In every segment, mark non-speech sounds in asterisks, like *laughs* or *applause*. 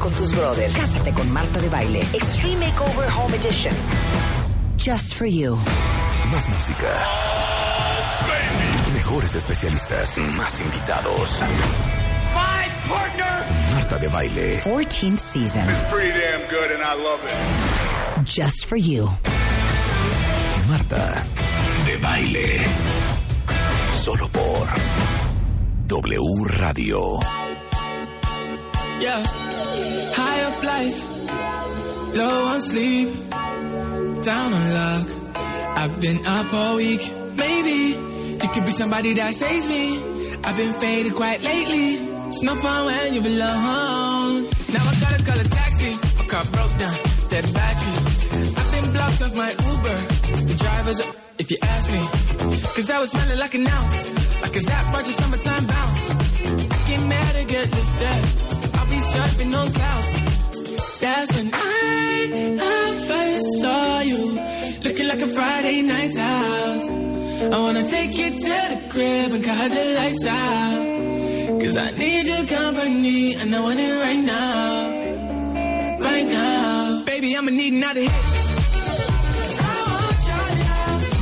Con tus brothers. Cásate con Marta de Baile. Extreme Makeover Home Edition. Just for you. Más música. Mejores especialistas. Más invitados. My partner. Marta de Baile. 14th season. It's pretty damn good and I love it. Just for you. Marta de Baile. Solo por W Radio. Yeah. High up life, low on sleep, down on luck. I've been up all week. Maybe you could be somebody that saves me. I've been faded quite lately. It's no fun when you're alone. Now I gotta call a taxi. My car broke down, dead battery. I've been blocked off my Uber. The driver's up, if you ask me. Cause I was smelling like an ounce. Like a Zap Roger summertime bounce. I get mad to get lifted. Surfing on clouds. That's when I, I first saw you. Looking like a Friday night out. I wanna take you to the crib and cut the lights out. Cause I need your company and I want it right now. Right now. Baby, I'ma need another hit.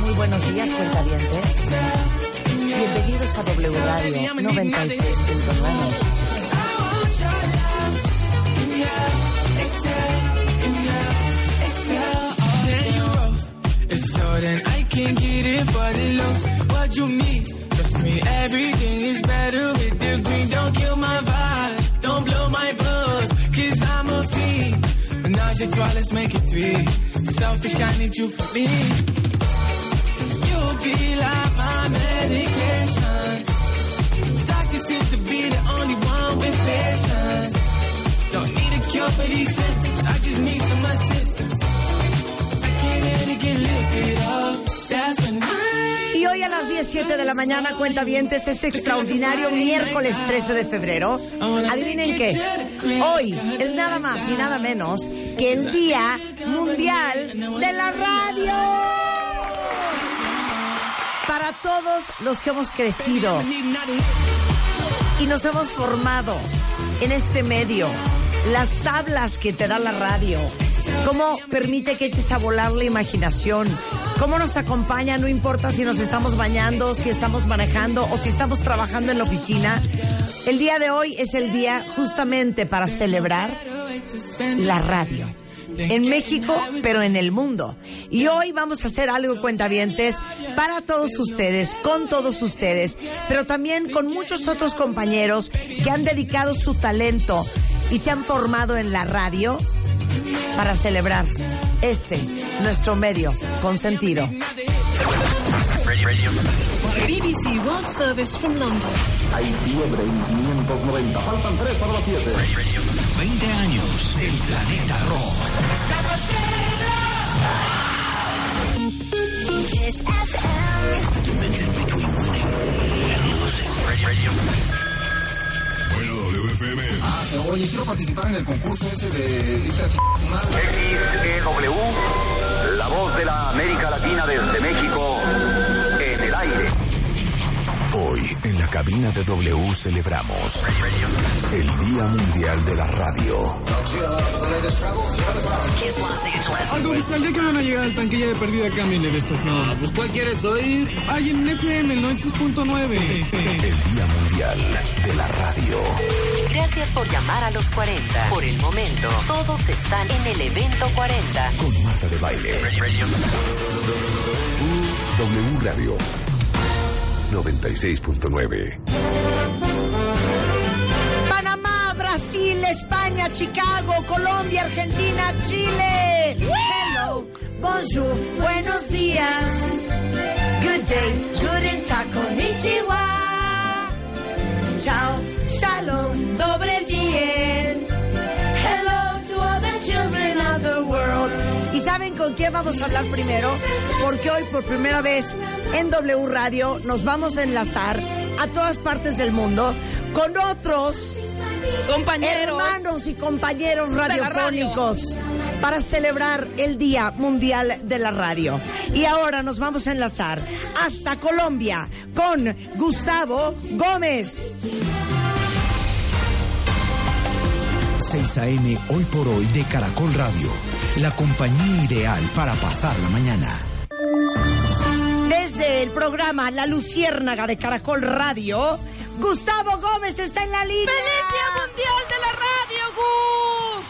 Muy buenos días, cuentavientes. Bienvenidos a W Radio 96.9. Cause I'm a fiend. Menage a trois, let's make it three. Selfish, I need you for me. Need a cure for these symptoms. I just need some assistance. I can't let it get lifted up. That's when I Y hoy a las 17 de la mañana, cuentavientes, este extraordinario miércoles 13 de febrero. Adivinen qué. Hoy es nada más y nada menos que el Día Mundial de la Radio. Para todos los que hemos crecido y nos hemos formado en este medio, las tablas que te da la radio, cómo permite que eches a volar la imaginación, cómo nos acompaña, no importa si nos estamos bañando, si estamos manejando o si estamos trabajando en la oficina. El día de hoy es el día justamente para celebrar la radio. En México, pero en el mundo. Y hoy vamos a hacer algo, cuentavientes, para todos ustedes, con todos ustedes, pero también con muchos otros compañeros que han dedicado su talento y se han formado en la radio para celebrar este, nuestro medio consentido. BBC World Service from London. Hay fiebre en 590. Faltan 3 para las 7. 20 años del planeta rock. The dimension between winning and losing. Oye, quiero participar en el concurso ese de XEW, la voz de la América Latina desde México, en el aire. Hoy en la cabina de W celebramos el Día Mundial de la Radio. Algo ya que van a llegar al tanquilla de perdida, cámbienle de estación. Pues ¿cuál quieres oír? Hay en FM, el 96.9. El Día Mundial de la Radio. Gracias por llamar a los 40. Por el momento, todos están en el evento 40. Con Marta de Baile. W Radio 96.9. Panamá, Brasil, España, Chicago, Colombia, Argentina, Chile. Hello, bonjour, buenos días. Good day, guten tag, konnichiwa. Chao, Shalom, dobre bien. Hello to all the children of the world. ¿Y saben con quién vamos a hablar primero? Porque hoy por primera vez en W Radio nos vamos a enlazar a todas partes del mundo con otros compañeros, hermanos y compañeros radiofónicos para celebrar el Día Mundial de la Radio. Y ahora nos vamos a enlazar hasta Colombia con Gustavo Gómez. 6 a.m. hoy por hoy de Caracol Radio. La compañía ideal para pasar la mañana. Desde el programa La Luciérnaga de Caracol Radio, Gustavo Gómez está en la línea. ¡Feliz Día Mundial de la Radio, Gus!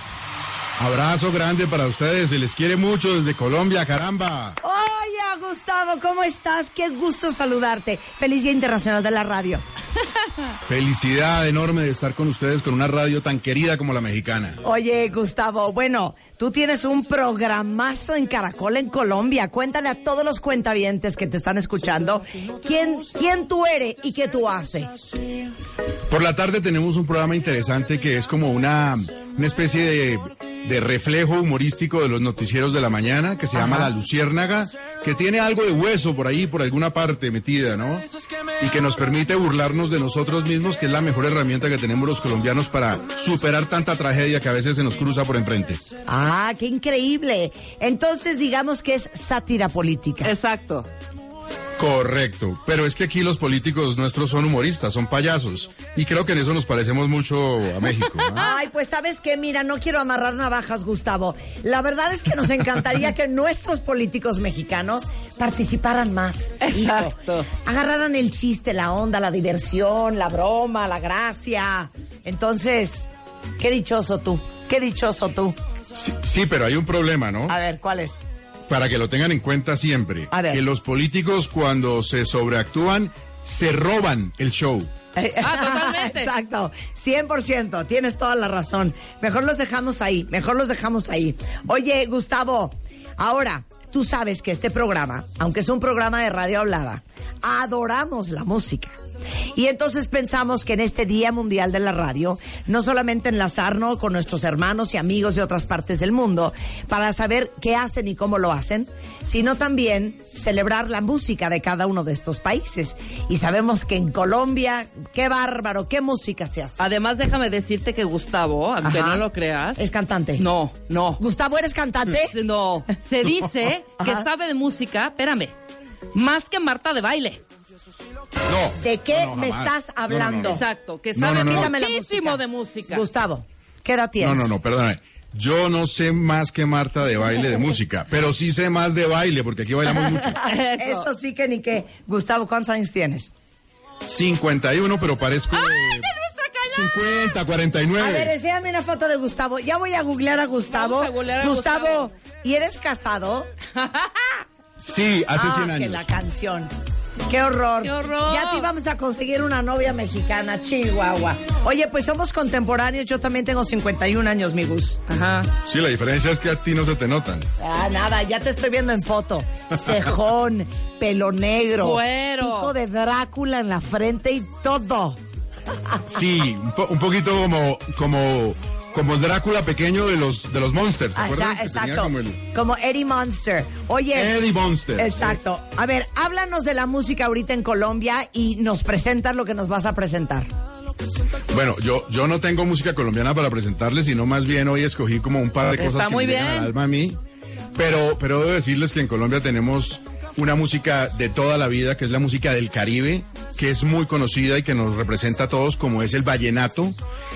Abrazo grande para ustedes, se les quiere mucho desde Colombia, caramba. Oye, Gustavo, ¿cómo estás? Qué gusto saludarte. Feliz Día Internacional de la Radio. *laughs* Felicidad enorme de estar con ustedes con una radio tan querida como la mexicana. Oye, Gustavo, bueno, tú tienes un programazo en Caracol en Colombia. Cuéntale a todos los cuentavientes que te están escuchando quién, quién tú eres y qué tú haces. Por la tarde tenemos un programa interesante que es como una, una especie de, de reflejo humorístico de los noticieros de la mañana que se llama La Luciérnaga, que tiene algo de hueso por ahí, por alguna parte metida, ¿no? Y que nos permite burlarnos de nosotros mismos, que es la mejor herramienta que tenemos los colombianos para superar tanta tragedia que a veces se nos cruza por enfrente. Ah, qué increíble. Entonces digamos que es sátira política. Exacto. Correcto, pero es que aquí los políticos nuestros son humoristas, son payasos, y creo que en eso nos parecemos mucho a México. ¿no? *laughs* Ay, pues sabes qué, mira, no quiero amarrar navajas, Gustavo. La verdad es que nos encantaría que nuestros políticos mexicanos participaran más. hijo. Exacto. Agarraran el chiste, la onda, la diversión, la broma, la gracia. Entonces, qué dichoso tú, qué dichoso tú. Sí, sí, pero hay un problema, ¿no? A ver, ¿cuál es? Para que lo tengan en cuenta siempre. A ver. Que los políticos cuando se sobreactúan, se roban el show. Ah, totalmente. *laughs* Exacto, 100%, tienes toda la razón. Mejor los dejamos ahí, mejor los dejamos ahí. Oye, Gustavo, ahora, tú sabes que este programa, aunque es un programa de radio hablada, adoramos la música. Y entonces pensamos que en este Día Mundial de la Radio, no solamente enlazarnos con nuestros hermanos y amigos de otras partes del mundo para saber qué hacen y cómo lo hacen, sino también celebrar la música de cada uno de estos países. Y sabemos que en Colombia, qué bárbaro, qué música se hace. Además, déjame decirte que Gustavo, aunque Ajá. no lo creas, Es cantante. no, no, Gustavo, ¿eres cantante? no. Se dice *laughs* que sabe de música, espérame, más que Marta de baile. No. ¿De qué no, no, me estás hablando? Exacto, que No, sabe no, no. Muchísimo de música. Gustavo, ¿qué edad No, tienes? no, no, perdóname. Yo no sé más que Marta de baile de música, pero sí sé más de baile, porque aquí bailamos *laughs* mucho. Eso. Sí que ni qué. Gustavo, ¿cuántos años tienes? 51, pero parezco ¡Ay, de nuestra cala! 50, 49. A ver, enséñame una foto de Gustavo. Ya voy a googlear a Gustavo. Vamos a googlear a Gustavo, Gustavo. ¿y eres casado? *laughs* Sí, hace ah, 100 que años. la canción. Qué horror. ¡Qué horror! Ya te íbamos a conseguir una novia mexicana, Chihuahua. Oye, pues somos contemporáneos. Yo también tengo 51 años, mi Gus. Ajá. Sí, la diferencia es que a ti no se te notan. Ah, nada, ya te estoy viendo en foto. Cejón, *laughs* pelo negro, Cuero. pico de Drácula en la frente y todo. Sí, un, po- un poquito como, como, como el Drácula pequeño de los, de los Monsters. ¿te Ah, acuerdas? tenía exacto. como el- Como Eddie Monster. Oye. Eddie Monster. Exacto. A ver, háblanos de la música ahorita en Colombia y nos presentas lo que nos vas a presentar. Bueno, yo, yo no tengo música colombiana para presentarles, sino más bien hoy escogí como un par de cosas Está que muy me bien. al alma a mí. Pero, pero debo decirles que en Colombia tenemos una música de toda la vida, que es la música del Caribe, que es muy conocida y que nos representa a todos, como es el vallenato,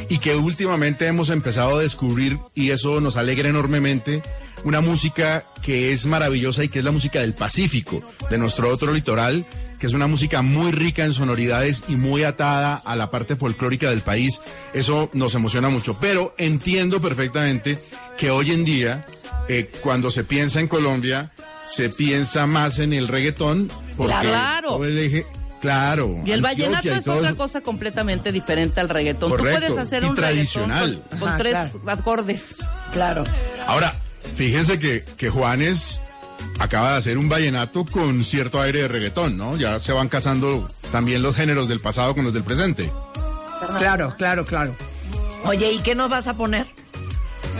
y que últimamente hemos empezado a descubrir, y eso nos alegra enormemente, una música que es maravillosa y que es la música del Pacífico, de nuestro otro litoral, que es una música muy rica en sonoridades y muy atada a la parte folclórica del país. Eso nos emociona mucho. Pero entiendo perfectamente que hoy en día, eh, cuando se piensa en Colombia, se piensa más en el reggaetón. Porque Claro. todo el eje- claro. Y el Antioquia vallenato y es todo otra eso. cosa completamente diferente al reggaetón. Correcto, Tú puedes hacer y un tradicional. reggaetón con, con Ajá, tres claro. acordes. Claro. Ahora, fíjense que, que Juanes acaba de hacer un vallenato con cierto aire de reggaetón, ¿no? Ya se van casando también los géneros del pasado con los del presente. Claro, claro, claro. Oye, ¿y qué nos vas a poner?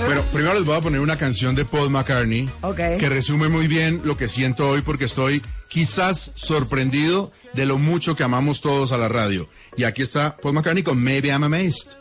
Bueno, primero les voy a poner una canción de Paul McCartney Ok. que resume muy bien lo que siento hoy porque estoy quizás sorprendido de lo mucho que amamos todos a la radio. Y aquí está Paul McCartney con Maybe I'm Amazed.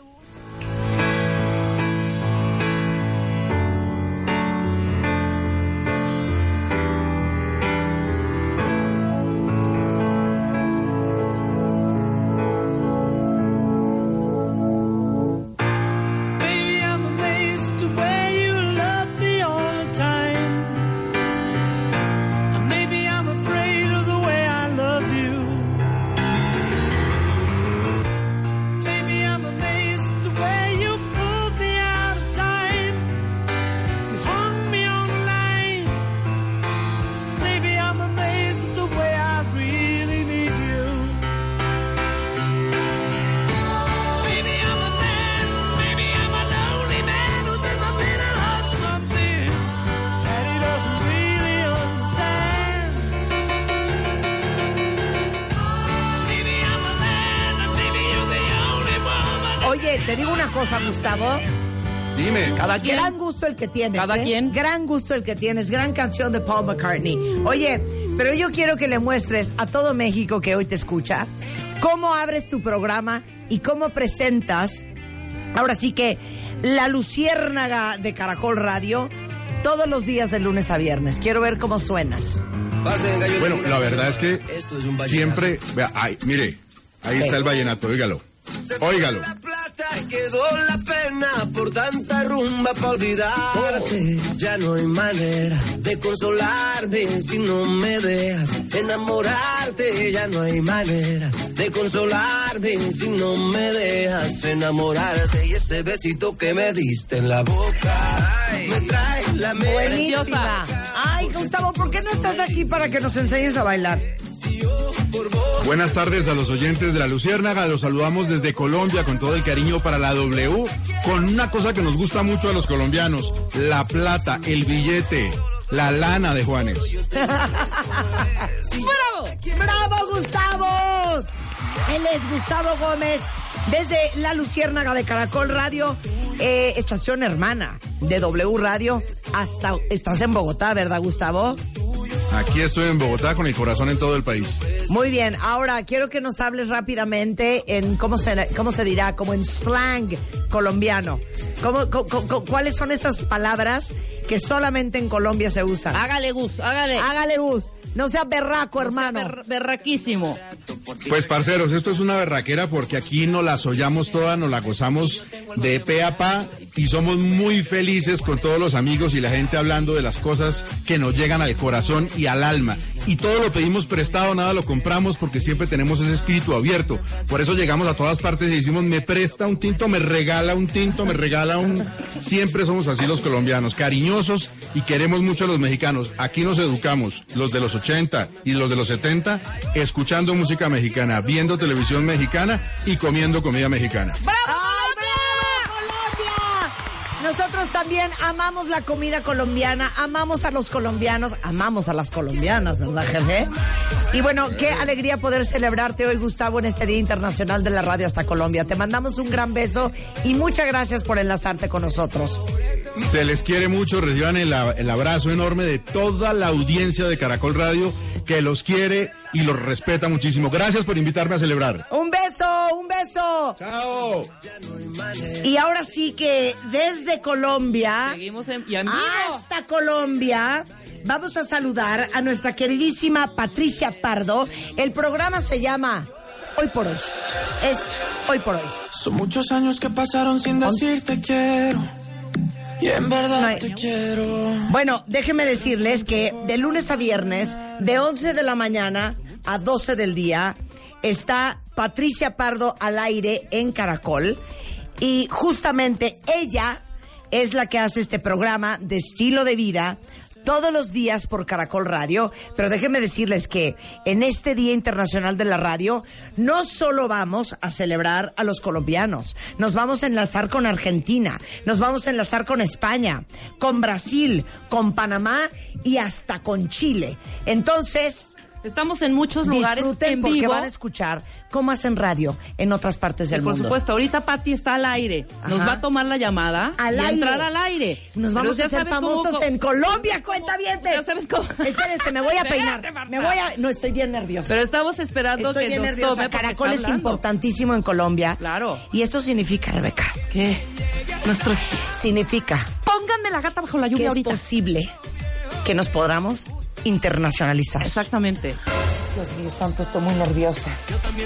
Gusto el que tienes. Cada ¿eh? quien. Gran gusto el que tienes. Gran canción de Paul McCartney. Oye, pero yo quiero que le muestres a todo México que hoy te escucha cómo abres tu programa y cómo presentas, ahora sí que, la luciérnaga de Caracol Radio todos los días de lunes a viernes. Quiero ver cómo suenas. Bueno, la verdad es que siempre, vea, ay, mire, ahí está el vallenato, óigalo. Óigalo. Quedó la pena por tanta rumba para olvidarte. Ya no hay manera de consolarme si no me dejas enamorarte. Ya no hay manera de consolarme si no me dejas enamorarte. Y ese besito que me diste en la boca me trae la mente. Buenísima. Ay, Gustavo, ¿por qué no estás aquí para que nos enseñes a bailar? Buenas tardes a los oyentes de la Luciérnaga. Los saludamos desde Colombia con todo el cariño para la W, con una cosa que nos gusta mucho a los colombianos, la plata, el billete, la lana de Juanes. *laughs* ¡Bravo! ¡Bravo, Gustavo! Él es Gustavo Gómez, desde La Luciérnaga de Caracol Radio, eh, estación hermana de W Radio. Hasta estás en Bogotá, ¿verdad, Gustavo? Aquí estoy en Bogotá con el corazón en todo el país. Muy bien, ahora quiero que nos hables rápidamente en cómo se, cómo se dirá, como en slang colombiano. ¿Cómo, co- co- co- ¿Cuáles son esas palabras que solamente en Colombia se usan? Hágale, Gus, hágale. Hágale, Gus. No sea berraco, hermano. Ber- berraquísimo. Pues parceros, esto es una berraquera porque aquí nos la sollamos toda, nos la gozamos de pe a pa y somos muy felices con todos los amigos y la gente hablando de las cosas que nos llegan al corazón y al alma. Y todo lo pedimos prestado, nada lo compramos porque siempre tenemos ese espíritu abierto. Por eso llegamos a todas partes y decimos, me presta un tinto, me regala un tinto, me regala un... Siempre somos así los colombianos, cariñosos y queremos mucho a los mexicanos. Aquí nos educamos, los de los 80 y los de los 70, escuchando música mexicana, viendo televisión mexicana y comiendo comida mexicana. ¡Ay, bravo, Colombia! Nosotros también amamos la comida colombiana, amamos a los colombianos, amamos a las colombianas, ¿verdad, jefe? Y bueno, qué alegría poder celebrarte hoy, Gustavo, en este Día Internacional de la Radio hasta Colombia. Te mandamos un gran beso y muchas gracias por enlazarte con nosotros. Se les quiere mucho, reciban el, abrazo enorme de toda la audiencia de Caracol Radio que los quiere y los respeta muchísimo. Gracias por invitarme a celebrar. Un beso, un beso. Chao. Y ahora sí que desde Colombia Seguimos en, y hasta Colombia. Vamos a saludar a nuestra queridísima Patricia Pardo. El programa se llama Hoy por Hoy. Es Hoy por Hoy. Son muchos años que pasaron sin decirte quiero. Y en verdad No hay- te quiero. Bueno, déjenme decirles que de lunes a viernes, de 11 de la mañana a 12 del día, está Patricia Pardo al aire en Caracol. Y justamente ella es la que hace este programa de estilo de vida todos los días por Caracol Radio. Pero déjenme decirles que en este Día Internacional de la Radio no solo vamos a celebrar a los colombianos, nos vamos a enlazar con Argentina, nos vamos a enlazar con España, con Brasil, con Panamá y hasta con Chile. Entonces, Estamos en muchos lugares Disfruten en porque vivo. van a escuchar cómo hacen radio en otras partes Sí, del por mundo. supuesto, ahorita Patti está al aire. Nos Ajá. va a tomar la llamada Al y aire. entrar al aire. Nos vamos a hacer famosos cómo- en Colombia, cuenta bien. Ya sabes cómo. Espérense, me voy a peinar. Me voy a. No, estoy bien nerviosa. Pero estamos esperando Estoy que bien nos nerviosa. tome. Caracol es importantísimo en Colombia. Claro. Y esto significa, Rebeca. ¿Qué? Nuestros. Significa Pónganme la gata bajo la que lluvia es ahorita. posible que nos podamos internacionalizar. Exactamente. Dios mío santo, estoy muy nerviosa.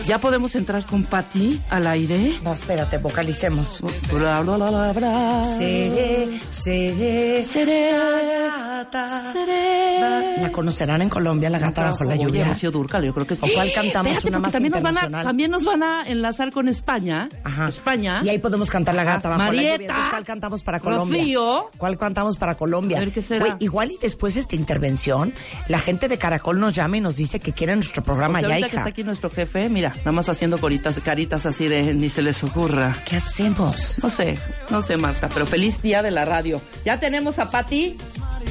¿Ya podemos entrar con Patti al aire? No, espérate, vocalicemos. Bla, bla, bla, bla, bla. Seré, seré, Seré. la gata. Va- La conocerán en Colombia, la gata bajo la Oye, lluvia. Rocío Dúrcal, yo creo que sí. ¿O cuál cantamos? Espérate, Una más también nos, van a, internacional. también nos van a enlazar con España. Ajá. España. Y ahí podemos cantar la gata bajo la lluvia. Entonces, ¿cuál cantamos para Colombia? Rocío. ¿Cuál cantamos para Colombia? A ver, ¿qué será? Igual y después de esta intervención, la gente de Caracol nos llama y nos dice que nuestro programa Porque ya, ahorita que hija. está aquí nuestro jefe, mira, nada más haciendo coritas, caritas así de ni se les ocurra. ¿Qué hacemos? No sé, no sé, Marta, pero feliz día de la radio. Ya tenemos a Patti.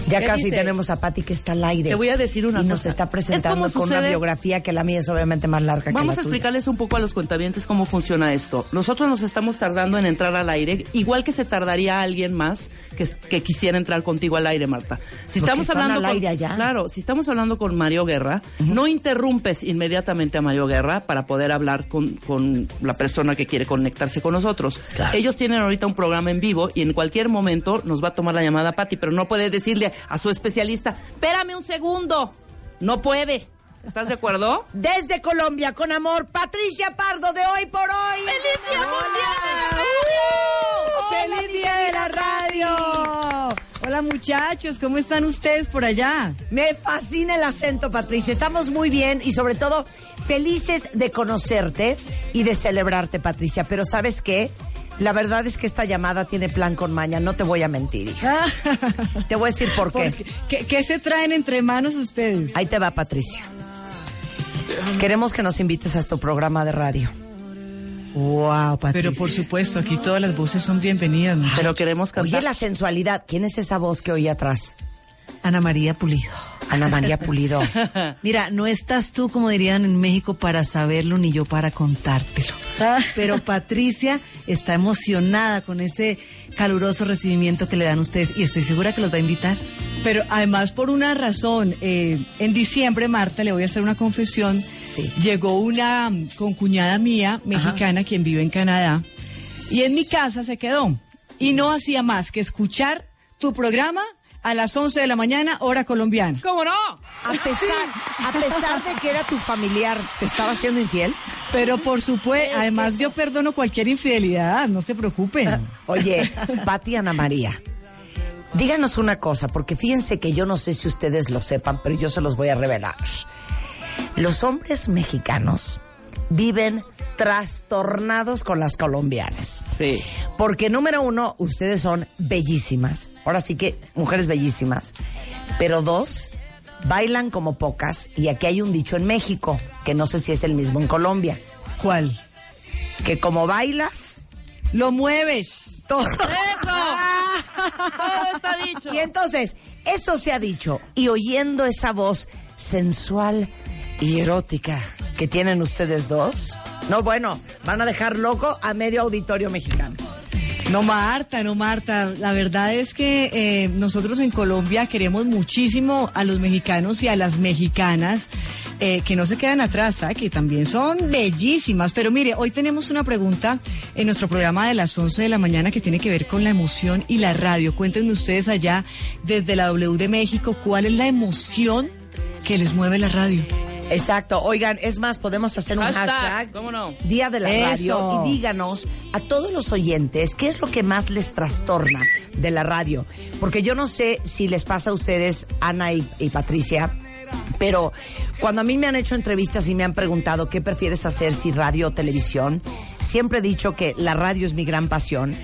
Ya ¿Qué casi dice? tenemos a Patti que está al aire. Te voy a decir una Y nos está Es presentando con una sucede- biografía que la mía es obviamente más larga que Vamos la a tuya. explicarles un poco a los cuentavientes cómo funciona esto. Nosotros nos estamos tardando en entrar al aire, igual que se tardaría alguien más que, que quisiera entrar contigo al aire, Marta. Si Porque estamos están hablando al con, aire allá. claro, si estamos hablando con Mario Guerra, no interrumpes inmediatamente a Mario Guerra para poder hablar con, con la persona que quiere conectarse con nosotros. Ellos tienen ahorita un programa en vivo y en cualquier momento nos va a tomar la llamada Patti, pero no puede decirle a su especialista, espérame un segundo. No puede. ¿Estás de acuerdo? *laughs* Desde Colombia, con amor, Patricia Pardo de Hoy por Hoy. ¡Feliz Día Mundial ¡Feliz Día de la Radio! Hola muchachos, ¿cómo están ustedes por allá? Me fascina el acento, Patricia. Estamos muy bien y sobre todo felices de conocerte y de celebrarte, Patricia. Pero ¿sabes qué? La verdad es que esta llamada tiene plan con maña, no te voy a mentir. hija. *laughs* Te voy a decir por qué. Porque- ¿Qué, qué se traen entre manos ustedes? Ahí te va, Patricia. Queremos que nos invites a tu programa de radio. Wow, Patricia. Pero por supuesto, aquí todas las voces son bienvenidas. Pero queremos cantar. Oye, la sensualidad. ¿Quién es esa voz que oí atrás? Ana María Pulido. Ana María Pulido. *laughs* Mira, no estás tú, como dirían en México, para saberlo ni yo para contártelo. Pero Patricia está emocionada con ese caluroso recibimiento que le dan ustedes y estoy segura que los va a invitar. Pero además por una razón, eh, en diciembre, Marta, le voy a hacer una confesión. Sí. Llegó una concuñada mía, mexicana, quien vive en Canadá, y en mi casa se quedó. Y no hacía más que escuchar tu programa a las 11 de la mañana, hora colombiana. ¿Cómo no? A pesar, a pesar de que era tu familiar, ¿te estaba haciendo infiel? Pero por supuesto, además yo perdono cualquier infidelidad, no se preocupen. *laughs* Oye, Pati Ana María, díganos una cosa, porque fíjense que yo no sé si ustedes lo sepan, pero yo se los voy a revelar. Los hombres mexicanos viven trastornados con las colombianas. Sí. Porque número uno, ustedes son bellísimas. Ahora sí que mujeres bellísimas. Pero dos, bailan como pocas. Y aquí hay un dicho en México, que no sé si es el mismo en Colombia. ¿Cuál? Que como bailas, Lo mueves. todo. ¡Eso! Todo está dicho. Y entonces, eso se ha dicho. Y oyendo esa voz sensual y erótica que tienen ustedes dos, no, bueno, van a dejar loco a medio auditorio mexicano. No, Marta, no, Marta. La verdad es que eh, nosotros en Colombia queremos muchísimo a los mexicanos y a las mexicanas eh, que no se quedan atrás, que también son bellísimas. Pero mire, hoy tenemos una pregunta en nuestro programa de las 11 de la mañana que tiene que ver con la emoción y la radio. Cuéntenme ustedes allá desde la W de México, ¿cuál es la emoción que les mueve la radio? Exacto. Oigan, es más, podemos hacer un Hashtag, hashtag. ¿cómo no? Día de la Eso. radio y díganos a todos los oyentes qué es lo que más les trastorna de la radio. Porque yo no sé si les pasa a ustedes, Ana y, y Patricia, pero cuando a mí me han hecho entrevistas y me han preguntado qué prefieres hacer, si radio o televisión, siempre he dicho que la radio es mi gran pasión,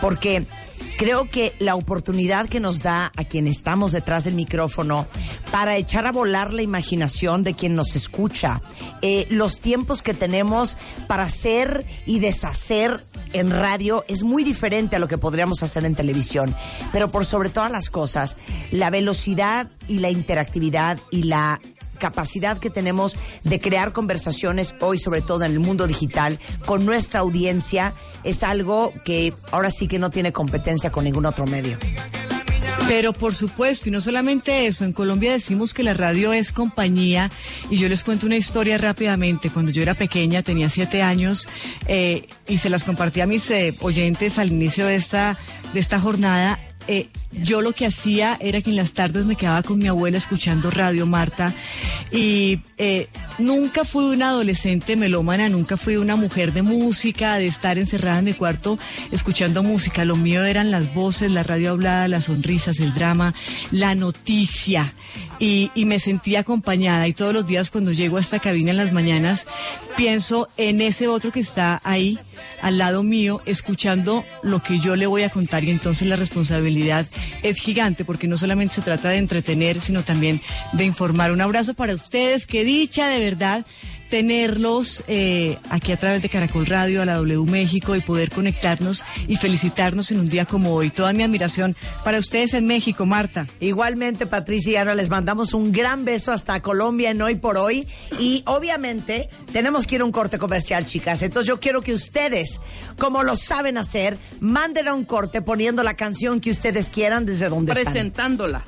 porque creo que la oportunidad que nos da a quien estamos detrás del micrófono para echar a volar la imaginación de quien nos escucha, eh, los tiempos que tenemos para hacer y deshacer en radio es muy diferente a lo que podríamos hacer en televisión. Pero por sobre todas las cosas, la velocidad y la interactividad y la capacidad que tenemos de crear conversaciones hoy, sobre todo en el mundo digital, con nuestra audiencia, es algo que ahora sí que no tiene competencia con ningún otro medio. Pero por supuesto, y no solamente eso, en Colombia decimos que la radio es compañía y yo les cuento una historia rápidamente. Cuando yo era pequeña, tenía siete años eh, y se las compartí a mis eh, oyentes al inicio de esta, de esta jornada. Eh, yo lo que hacía era que en las tardes me quedaba con mi abuela escuchando Radio Marta y eh, nunca fui una adolescente melómana, nunca fui una mujer de música, de estar encerrada en mi cuarto escuchando música. Lo mío eran las voces, la radio hablada, las sonrisas, el drama, la noticia y, y me sentía acompañada y todos los días cuando llego a esta cabina en las mañanas pienso en ese otro que está ahí al lado mío escuchando lo que yo le voy a contar y entonces la responsabilidad es gigante porque no solamente se trata de entretener, sino también de informar. Un abrazo para ustedes, qué dicha de verdad tenerlos eh, aquí a través de Caracol Radio, a la W México y poder conectarnos y felicitarnos en un día como hoy. Toda mi admiración para ustedes en México, Marta. Igualmente, Patricia y Ana, les mandamos un gran beso hasta Colombia en Hoy por Hoy. Y obviamente tenemos que ir a un corte comercial, chicas. Entonces yo quiero que ustedes, como lo saben hacer, manden a un corte poniendo la canción que ustedes quieran desde donde están. Presentándola.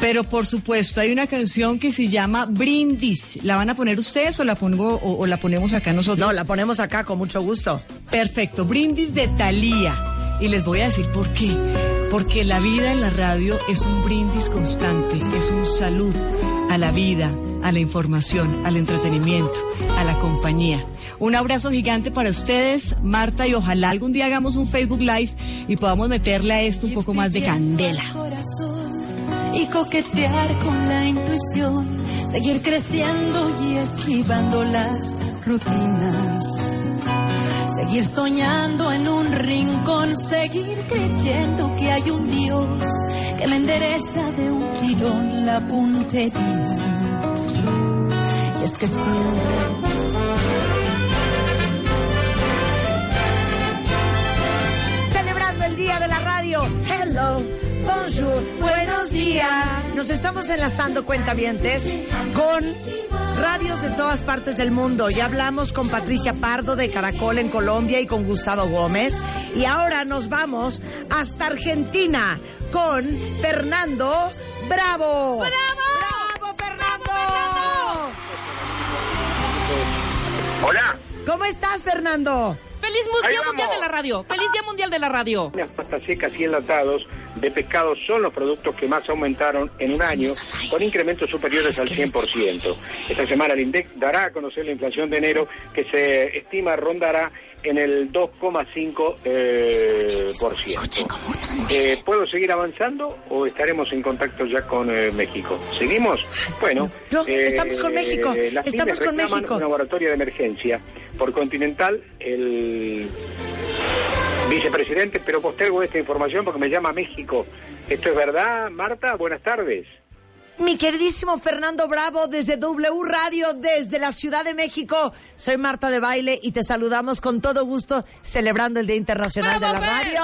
Pero por supuesto, hay una canción que se llama Brindis. ¿La van a poner ustedes o la pongo o, o la ponemos acá nosotros? No, la ponemos acá con mucho gusto. Perfecto, Brindis de Thalía. Y les voy a decir por qué. Porque la vida en la radio es un brindis constante, es un salud a la vida, a la información, al entretenimiento, a la compañía. Un abrazo gigante para ustedes, Marta, y ojalá algún día hagamos un Facebook Live y podamos meterle a esto un poco más de candela. Y coquetear con la intuición, seguir creciendo y esquivando las rutinas, seguir soñando en un rincón, seguir creyendo que hay un Dios que le endereza de un tirón la puntería. Y es que siempre Celebrando el Día de la Radio. Hello, bonjour, buenos días. Nos estamos enlazando, cuentavientes, con radios de todas partes del mundo. Ya hablamos con Patricia Pardo de Caracol en Colombia y con Gustavo Gómez. Y ahora nos vamos hasta Argentina con Fernando Bravo. ¡Bravo! ¡Bravo, Fernando! Hola. ¿Cómo estás, Fernando? ¡Feliz Día. Mundial de la Radio! ¡Feliz Día Mundial de la Radio! Las pastas secas y enlatados de pescado son los productos que más aumentaron en un año, con incrementos superiores al 100%. Esta semana el INDEC dará a conocer la inflación de enero, que se estima rondará en el 2,5%. Eh, por ciento. Eh, ¿Puedo seguir avanzando o estaremos en contacto ya con eh, México? ¿Seguimos? Bueno. No, estamos con México, las estamos con México. Un laboratorio de emergencia. Por Continental, el vicepresidente, pero postergo esta información porque me llama México. ¿Esto es verdad, Marta? Buenas tardes. Mi queridísimo Fernando Bravo desde W Radio, desde la Ciudad de México. Soy Marta de Baile y te saludamos con todo gusto celebrando el Día Internacional de la Radio.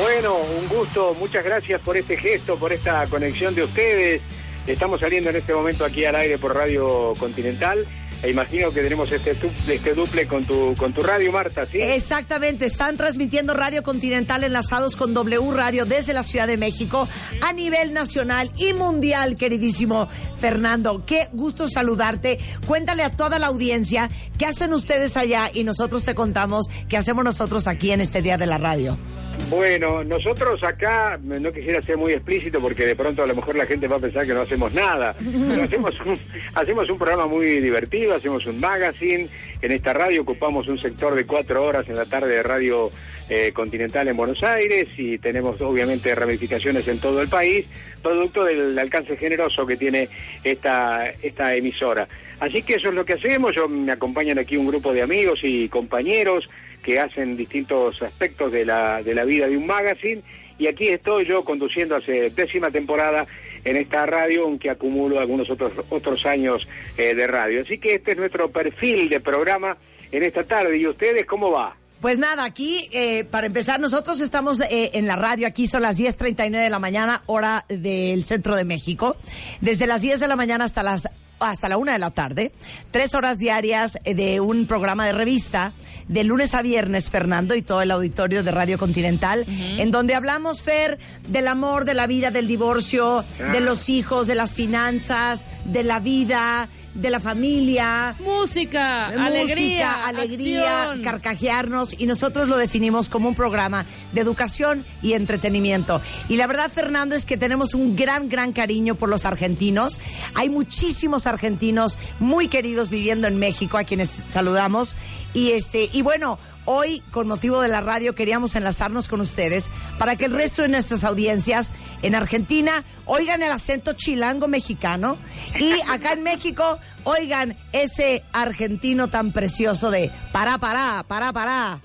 Bueno, un gusto, muchas gracias por este gesto, por esta conexión de ustedes. Estamos saliendo en este momento aquí al aire por Radio Continental. E imagino que tenemos este, este duple con tu, con tu radio, Marta, ¿sí? Exactamente, están transmitiendo Radio Continental enlazados con W Radio desde la Ciudad de México a nivel nacional y mundial, queridísimo Fernando. Qué gusto saludarte. Cuéntale a toda la audiencia qué hacen ustedes allá y nosotros te contamos qué hacemos nosotros aquí en este Día de la Radio. Bueno, nosotros acá, no quisiera ser muy explícito porque de pronto a lo mejor la gente va a pensar que no hacemos nada, pero *laughs* hacemos un, hacemos un programa muy divertido, hacemos un magazine, en esta radio ocupamos un sector de cuatro horas en la tarde de Radio eh, Continental en Buenos Aires y tenemos obviamente ramificaciones en todo el país, producto del alcance generoso que tiene esta, esta emisora. Así que eso es lo que hacemos, yo me acompañan aquí un grupo de amigos y compañeros que hacen distintos aspectos de la, de la vida de un magazine y aquí estoy yo conduciendo hace décima temporada en esta radio, aunque acumulo algunos otros, otros años eh, de radio. Así que este es nuestro perfil de programa en esta tarde. ¿Y ustedes cómo va? Pues nada, aquí, eh, para empezar, nosotros estamos eh, en la radio, aquí son las 10.39 de la mañana, hora del centro de México. Desde las 10 de la mañana hasta las hasta la una de la tarde, tres horas diarias eh, de un programa de revista, de lunes a viernes, Fernando, y todo el auditorio de Radio Continental, en donde hablamos, Fer, del amor, de la vida, del divorcio, de los hijos, de las finanzas, de la vida, de la familia. Música, Música, alegría, alegría, acción. carcajearnos y nosotros lo definimos como un programa de educación y entretenimiento. Y la verdad, Fernando, es que tenemos un gran, gran cariño por los argentinos. Hay muchísimos argentinos muy queridos viviendo en México, a quienes saludamos. Y este, y bueno, Hoy, con motivo de la radio, queríamos enlazarnos con ustedes para que el resto de nuestras audiencias en Argentina oigan el acento chilango mexicano y acá en México oigan ese argentino tan precioso de pará, pará, pará, pará.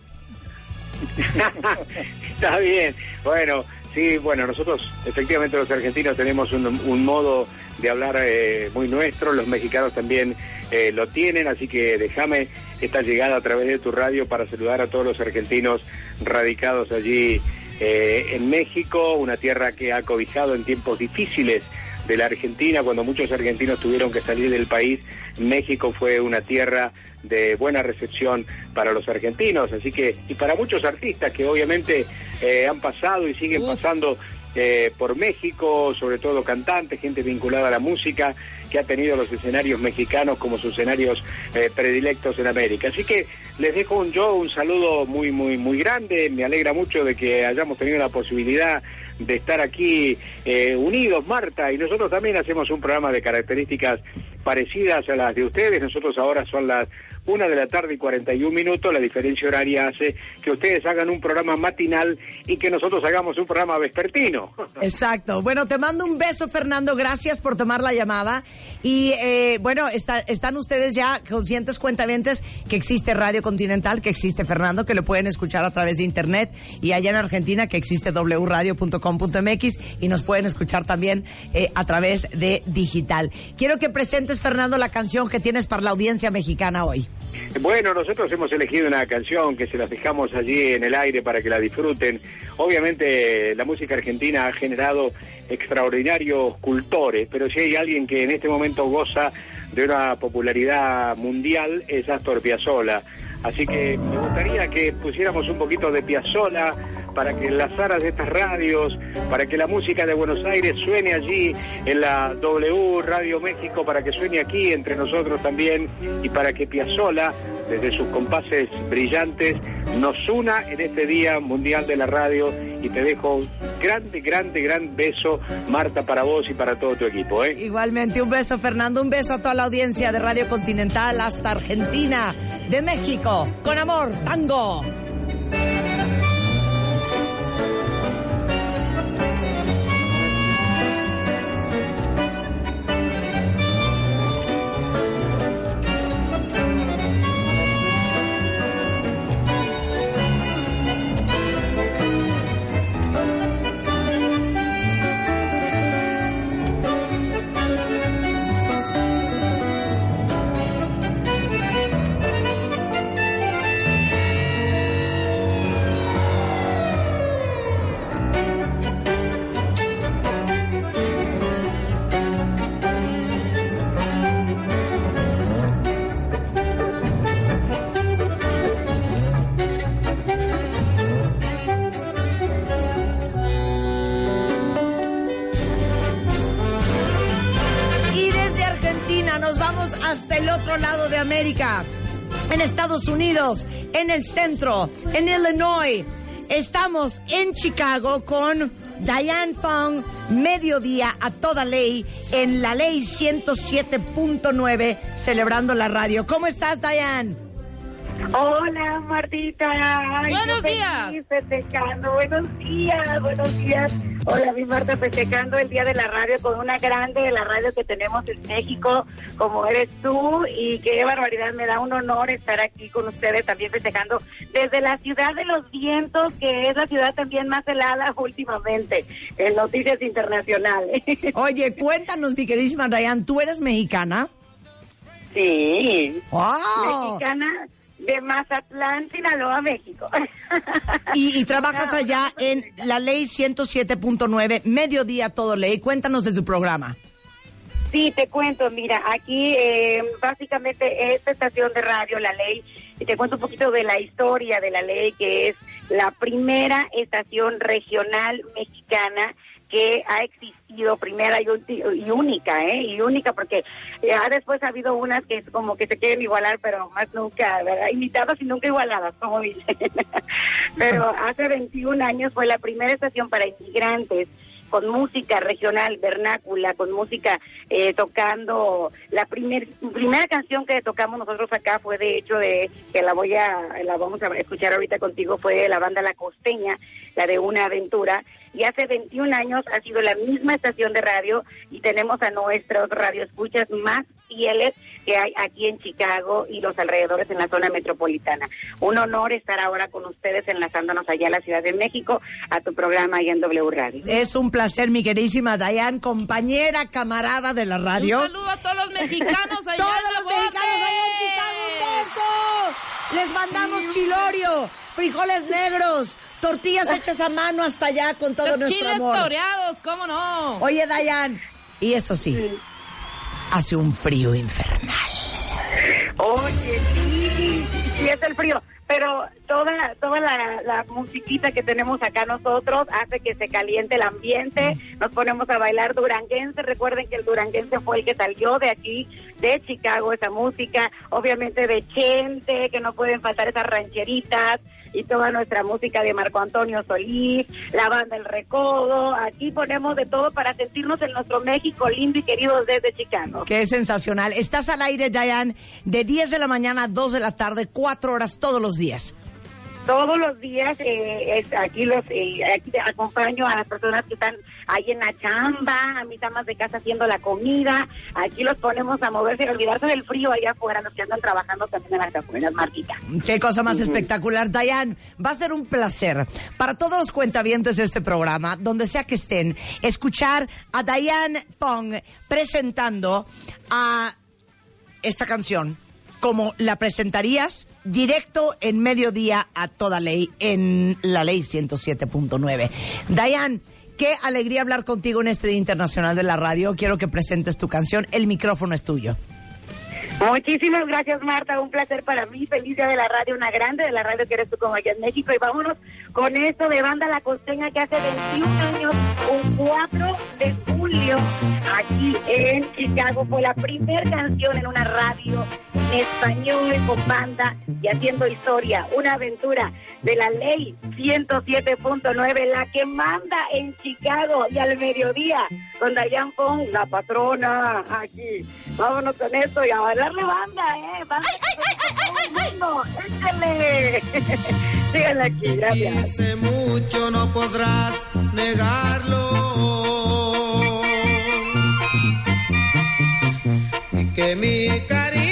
*laughs* Está bien. Bueno, sí, bueno, nosotros efectivamente los argentinos tenemos un, un modo de hablar eh, muy nuestro, los mexicanos también eh, lo tienen, así que déjame esta llegada a través de tu radio para saludar a todos los argentinos radicados allí eh, en México, una tierra que ha cobijado en tiempos difíciles de la Argentina, cuando muchos argentinos tuvieron que salir del país, México fue una tierra de buena recepción para los argentinos, así que, y para muchos artistas que obviamente eh, han pasado y siguen pasando eh, por México, sobre todo cantantes, gente vinculada a la música, que ha tenido los escenarios mexicanos como sus escenarios eh, predilectos en América. Así que les dejo un yo, un saludo muy, muy, muy grande. Me alegra mucho de que hayamos tenido la posibilidad de estar aquí eh, unidos, Marta, y nosotros también hacemos un programa de características parecidas a las de ustedes. Nosotros ahora son las una de la tarde y 41 minutos. La diferencia horaria hace que ustedes hagan un programa matinal y que nosotros hagamos un programa vespertino. *laughs* Exacto. Bueno, te mando un beso, Fernando. Gracias por tomar la llamada. Y eh, bueno, está- están ustedes ya conscientes, cuentavientes, que existe Radio Continental, que existe Fernando, que lo pueden escuchar a través de internet. Y allá en Argentina, que existe wradio.com.mx y nos pueden escuchar también eh, a través de digital. Quiero que presentes, Fernando, la canción que tienes para la audiencia mexicana hoy. Bueno, nosotros hemos elegido una canción que se las dejamos allí en el aire para que la disfruten. Obviamente la música argentina ha generado extraordinarios cultores, pero si hay alguien que en este momento goza de una popularidad mundial es Astor Piazzolla. Así que me gustaría que pusiéramos un poquito de Piazzolla para que las aras de estas radios, para que la música de Buenos Aires suene allí en la W Radio México, para que suene aquí entre nosotros también y para que Piazzolla, desde sus compases brillantes, nos una en este Día Mundial de la Radio y te dejo un grande, grande, gran beso, Marta, para vos y para todo tu equipo. ¿eh? Igualmente, un beso, Fernando. Un beso a toda la audiencia de Radio Continental hasta Argentina, de México. Con amor, tango. América, en Estados Unidos, en el centro, en Illinois. Estamos en Chicago con Diane Fong, mediodía a toda ley, en la ley 107.9, celebrando la radio. ¿Cómo estás, Diane? Hola, Martita. Ay, Buenos días. feliz Festejando. Buenos días, buenos días. Hola, mi Marta, festejando el Día de la Radio con una grande de la radio que tenemos en México, como eres tú. Y qué barbaridad, me da un honor estar aquí con ustedes también festejando desde la ciudad de los vientos, que es la ciudad también más helada últimamente en noticias internacionales. *laughs* Oye, cuéntanos, mi queridísima Diane, ¿tú eres mexicana? Sí. ¡Wow! Mexicana de Mazatlán, Sinaloa, México. Y, y trabajas allá en la ley 107.9, mediodía todo ley. Cuéntanos de tu programa. Sí, te cuento, mira, aquí eh, básicamente esta estación de radio, la ley, y te cuento un poquito de la historia de la ley, que es la primera estación regional mexicana que ha existido primera y, y única, ¿eh? Y única porque ya después ha habido unas que como que se quieren igualar, pero más nunca, ¿verdad? Imitadas y nunca igualadas, como dicen. *laughs* pero hace 21 años fue la primera estación para inmigrantes con música regional, vernácula, con música eh, tocando. La primer, primera canción que tocamos nosotros acá fue de hecho de, que la voy a, la vamos a escuchar ahorita contigo, fue de la banda La Costeña, la de Una Aventura. Y hace 21 años ha sido la misma estación de radio y tenemos a nuestros radioescuchas más fieles que hay aquí en Chicago y los alrededores en la zona metropolitana. Un honor estar ahora con ustedes enlazándonos allá a la Ciudad de México a tu programa ahí en W Radio. Es un placer, mi queridísima Dayan, compañera, camarada de la radio. Un saludo a todos los mexicanos allá Todos en los mexicanos allá en Chicago, un beso. Les mandamos chilorio, frijoles negros, tortillas hechas a mano hasta allá con todo Los nuestro chiles amor. toreados, ¿cómo no? Oye, Dayan, y eso sí, hace un frío infernal. Oye, sí, sí es el frío, pero toda toda la, musiquita que tenemos acá nosotros hace que se caliente el ambiente, nos ponemos a bailar duranguense, recuerden que el duranguense fue el que salió de aquí, de Chicago, esa música, obviamente de Chente, que no pueden faltar esas rancheritas, y toda nuestra música de Marco Antonio Solís, la banda El Recodo, aquí ponemos de todo para sentirnos en nuestro México lindo y querido desde Chicago. Qué sensacional. Estás al aire, Dayan, de 10 de la mañana a 2 de la tarde, cuatro horas todos los días. todos los días eh, es- aquí los eh, aquí acompaño a las personas que están ahí en la chamba, a mis amas de casa haciendo la comida, aquí los ponemos a moverse y olvidarse del frío allá afuera, los que andan trabajando también en las afueras, Martita. Qué cosa más espectacular, Dayan. Va a ser un placer para todos los cuentavientes de este programa, donde sea que estén, escuchar a Diane Fong presentando a esta canción como la presentarías directo en mediodía a toda ley en la ley 107.9. Diane, qué alegría hablar contigo en este Día Internacional de la Radio. Quiero que presentes tu canción. El micrófono es tuyo. Muchísimas gracias, Marta. Un placer para mí. Feliz día de la radio, una grande de la radio que eres tú como allá en México. Y vámonos con esto de Banda La Costeña que hace 21 años, un 4 de julio, aquí en Chicago, fue la primera canción en una radio en español con banda y haciendo historia. Una aventura de la ley 107.9, la que manda en Chicago y al mediodía con Dayan Fong, la patrona, aquí. Vámonos con esto y a bailarle banda, ¿eh? Banda, échale. *laughs* Síganle aquí, gracias. Hace mucho no podrás negarlo. Y que mi cariño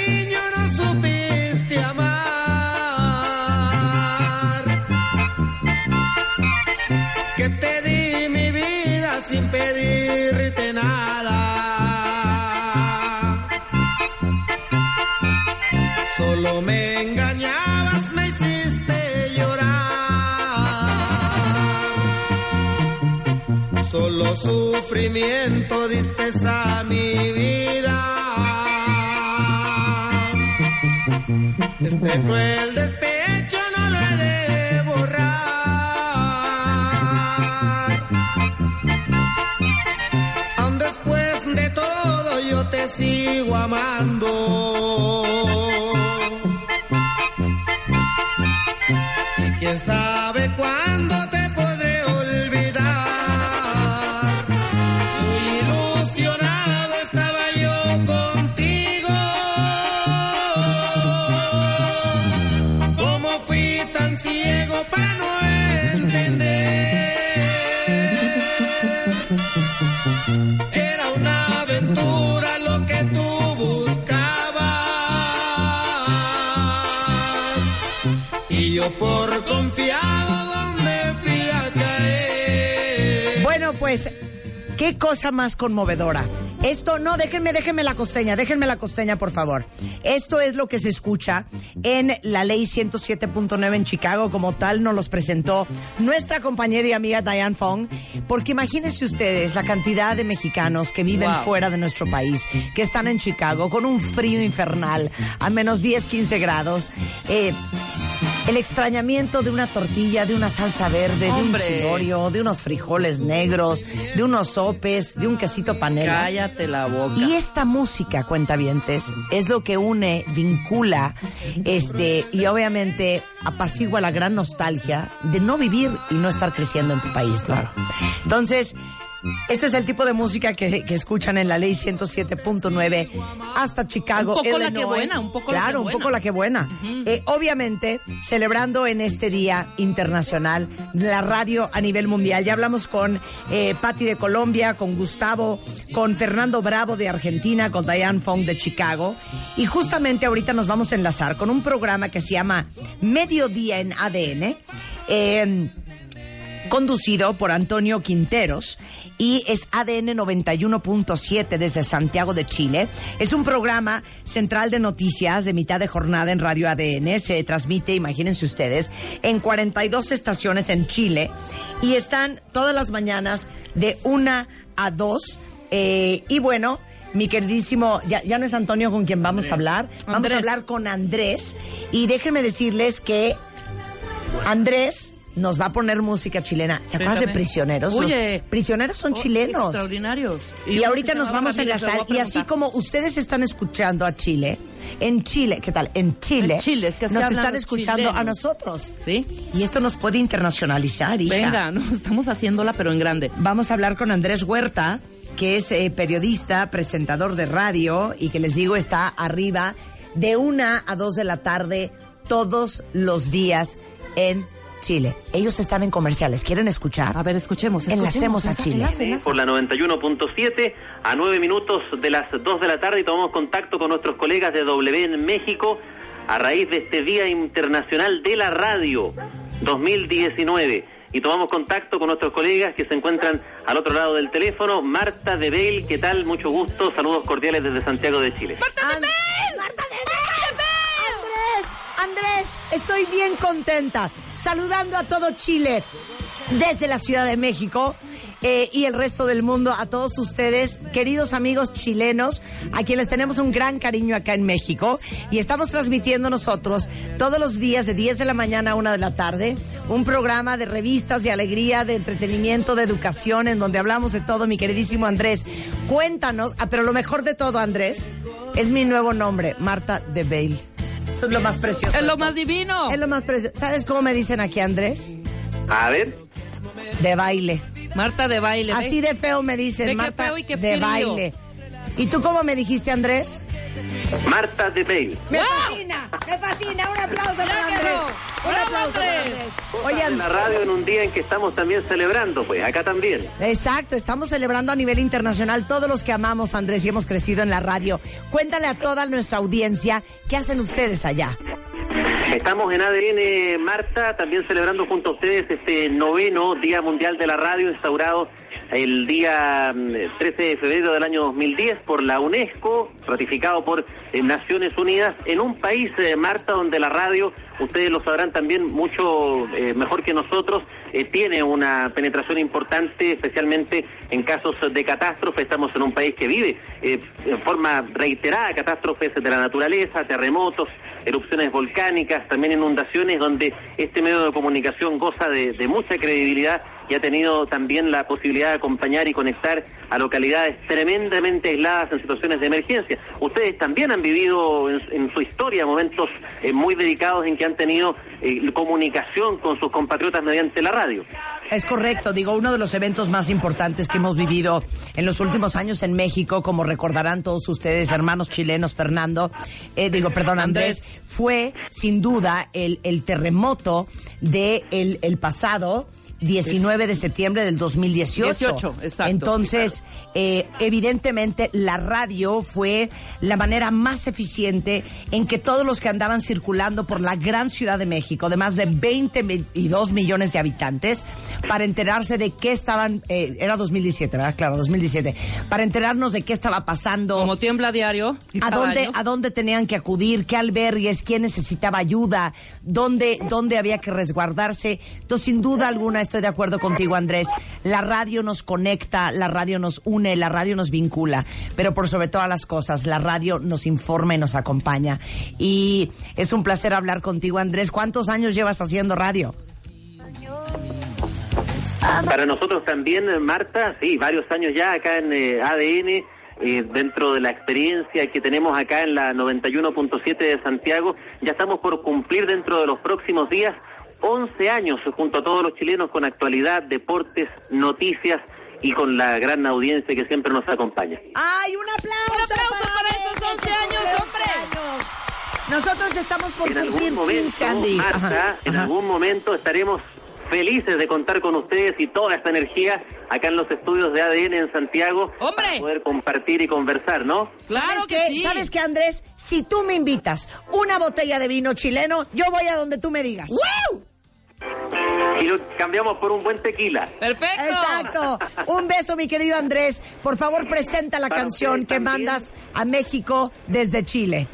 Solo sufrimiento diste a mi vida. Este cruel despecho no lo he de borrar. Aun después de todo yo te sigo amando. Por confiado, ¿dónde fui a caer? Bueno, pues Qué cosa más conmovedora. Esto, no, déjenme, déjenme la costeña, déjenme la costeña, por favor. Esto es lo que se escucha en la ley 107.9 en Chicago, como tal nos los presentó nuestra compañera y amiga Diane Fong, porque imagínense ustedes la cantidad de mexicanos que viven Wow. fuera de nuestro país, que están en Chicago con un frío infernal, a menos 10, 15 grados. Eh, el extrañamiento de una tortilla, de una salsa verde, de un chilorio, de unos frijoles negros, de unos sopes, de un quesito panela. Cállate la boca. Y esta música, cuentavientes, es lo que une, vincula, este, y obviamente apacigua la gran nostalgia de no vivir y no estar creciendo en tu país, ¿no? Entonces, este es el tipo de música que, que escuchan en la ley 107.9 hasta Chicago. Un poco la que buena, un poco la Claro, que un buena. poco la que buena. Eh, obviamente, celebrando en este Día Internacional la radio a nivel mundial. Ya hablamos con eh, Patti de Colombia, con Gustavo, con Fernando Bravo de Argentina, con Diane Fong de Chicago. Y justamente ahorita nos vamos a enlazar con un programa que se llama Mediodía en ADN. eh, conducido por Antonio Quinteros y es ADN 91.7 desde Santiago de Chile. Es un programa central de noticias de mitad de jornada en Radio ADN. Se transmite, imagínense ustedes, en 42 estaciones en Chile y están todas las mañanas de una a dos. Eh, y bueno, mi queridísimo, ya, ya no es Antonio con quien vamos a hablar, vamos Andrés. a hablar con Andrés y déjenme decirles que Andrés nos va a poner música chilena. ¿Se acuerdas de prisioneros? Los Oye. prisioneros son Oh, chilenos. Extraordinarios. Y, ahorita nos vamos a Ramírez, enlazar. Y así como ustedes están escuchando a Chile, en Chile, ¿qué tal? En Chile, En Chile, es que nos están escuchando a nosotros. ¿Sí? Y esto nos puede internacionalizar, hija. Venga, no, estamos haciéndola, pero en grande. Vamos a hablar con Andrés Huerta, que es eh, periodista, presentador de radio y que les digo está arriba de una a dos de la tarde todos los días en Chile. Ellos están en comerciales. ¿Quieren escuchar? A ver, escuchemos. Enlacemos a Chile. por la 91.7 a 9 minutos de las 2 de la tarde y tomamos contacto con nuestros colegas de W en México a raíz de este Día Internacional de la Radio 2019. Y tomamos contacto con nuestros colegas que se encuentran al otro lado del teléfono. Marta de Bale, ¿qué tal? Mucho gusto. Saludos cordiales desde Santiago de Chile. Andrés, Andrés, estoy bien contenta. Saludando a todo Chile desde la Ciudad de México eh, y el resto del mundo, a todos ustedes, queridos amigos chilenos, a quienes tenemos un gran cariño acá en México. Y estamos transmitiendo nosotros todos los días de 10 de la mañana a 1 de la tarde un programa de revistas de alegría, de entretenimiento, de educación, en donde hablamos de todo, mi queridísimo Andrés. Cuéntanos, ah, pero lo mejor de todo, Andrés, es mi nuevo nombre, Marta de Bale. Eso es lo más precioso. Es lo más divino. Es lo más precioso. ¿Sabes cómo me dicen aquí, Andrés? A ver. De baile. Marta de baile. Así de feo me dicen, Marta feo y qué de frío. baile. ¿Y tú cómo me dijiste, Andrés? Marta de Bale. Me fascina, me fascina. Un aplauso para Andrés. Un aplauso para Andrés. Oigan, la radio en un día en que estamos también celebrando, pues acá también. exacto, estamos celebrando a nivel internacional todos los que amamos, Andrés, y hemos crecido en la radio. Cuéntale a toda nuestra audiencia qué hacen ustedes allá. Estamos en ADN, Marta, también celebrando junto a ustedes este noveno Día Mundial de la Radio, instaurado el día mm, 13 de febrero del año 2010 por la UNESCO, ratificado por eh, Naciones Unidas, en un país, eh, Marta, donde la radio, ustedes lo sabrán también mucho eh, mejor que nosotros, tiene una penetración importante, especialmente en casos de catástrofe. Estamos en un país que vive en forma reiterada catástrofes de la naturaleza, terremotos, erupciones volcánicas, también inundaciones, donde este medio de comunicación goza de, mucha credibilidad y ha tenido también la posibilidad de acompañar y conectar a localidades tremendamente aisladas en situaciones de emergencia. Ustedes también han vivido en, su historia momentos eh, muy dedicados en que han tenido eh, comunicación con sus compatriotas mediante la radio. Es correcto, digo, uno de los eventos más importantes que hemos vivido en los últimos años en México, como recordarán todos ustedes, hermanos chilenos, Fernando, eh, digo, perdón, Andrés, fue sin duda el, el terremoto de el, el pasado 19 de septiembre del 2018. 18, exacto. Entonces, eh, evidentemente, la radio fue la manera más eficiente en que todos los que andaban circulando por la gran Ciudad de México, de más de 22 millones de habitantes, para enterarse de qué estaban, eh, era 2017, ¿verdad? Claro, 2017, para enterarnos de qué estaba pasando. Como tiembla diario. ¿A dónde, año. ¿A dónde tenían que acudir? ¿Qué albergues? ¿Quién necesitaba ayuda? ¿Dónde, ¿Dónde había que resguardarse? Entonces, sin duda alguna, estoy de acuerdo contigo, Andrés. La radio nos conecta, la radio nos une, la radio nos vincula. Pero por sobre todas las cosas, la radio nos informa y nos acompaña. Y es un placer hablar contigo, Andrés. ¿Cuántos años llevas haciendo radio? Para nosotros también, eh, Marta, sí, varios años ya acá en eh, ADN, eh, dentro de la experiencia que tenemos acá en la 91.7 de Santiago, ya estamos por cumplir dentro de los próximos días 11 años junto a todos los chilenos con actualidad, deportes, noticias y con la gran audiencia que siempre nos acompaña. ¡Ay, un aplauso! para esos 11 años, hombre! Nosotros estamos por En cumplir algún 15, momento, Andy. Marta, Ajá, en ajá. algún momento estaremos felices de contar con ustedes y toda esta energía acá en los estudios de ADN en Santiago para poder compartir y conversar, ¿no? ¿Sabes qué? ¿Sabes qué, Andrés? Si tú me invitas una botella de vino chileno, yo voy a donde tú me digas. Y lo cambiamos por un buen tequila. ¡Perfecto! Exacto. Un beso, mi querido Andrés. Por favor, presenta la Para canción que también. mandas a México desde Chile.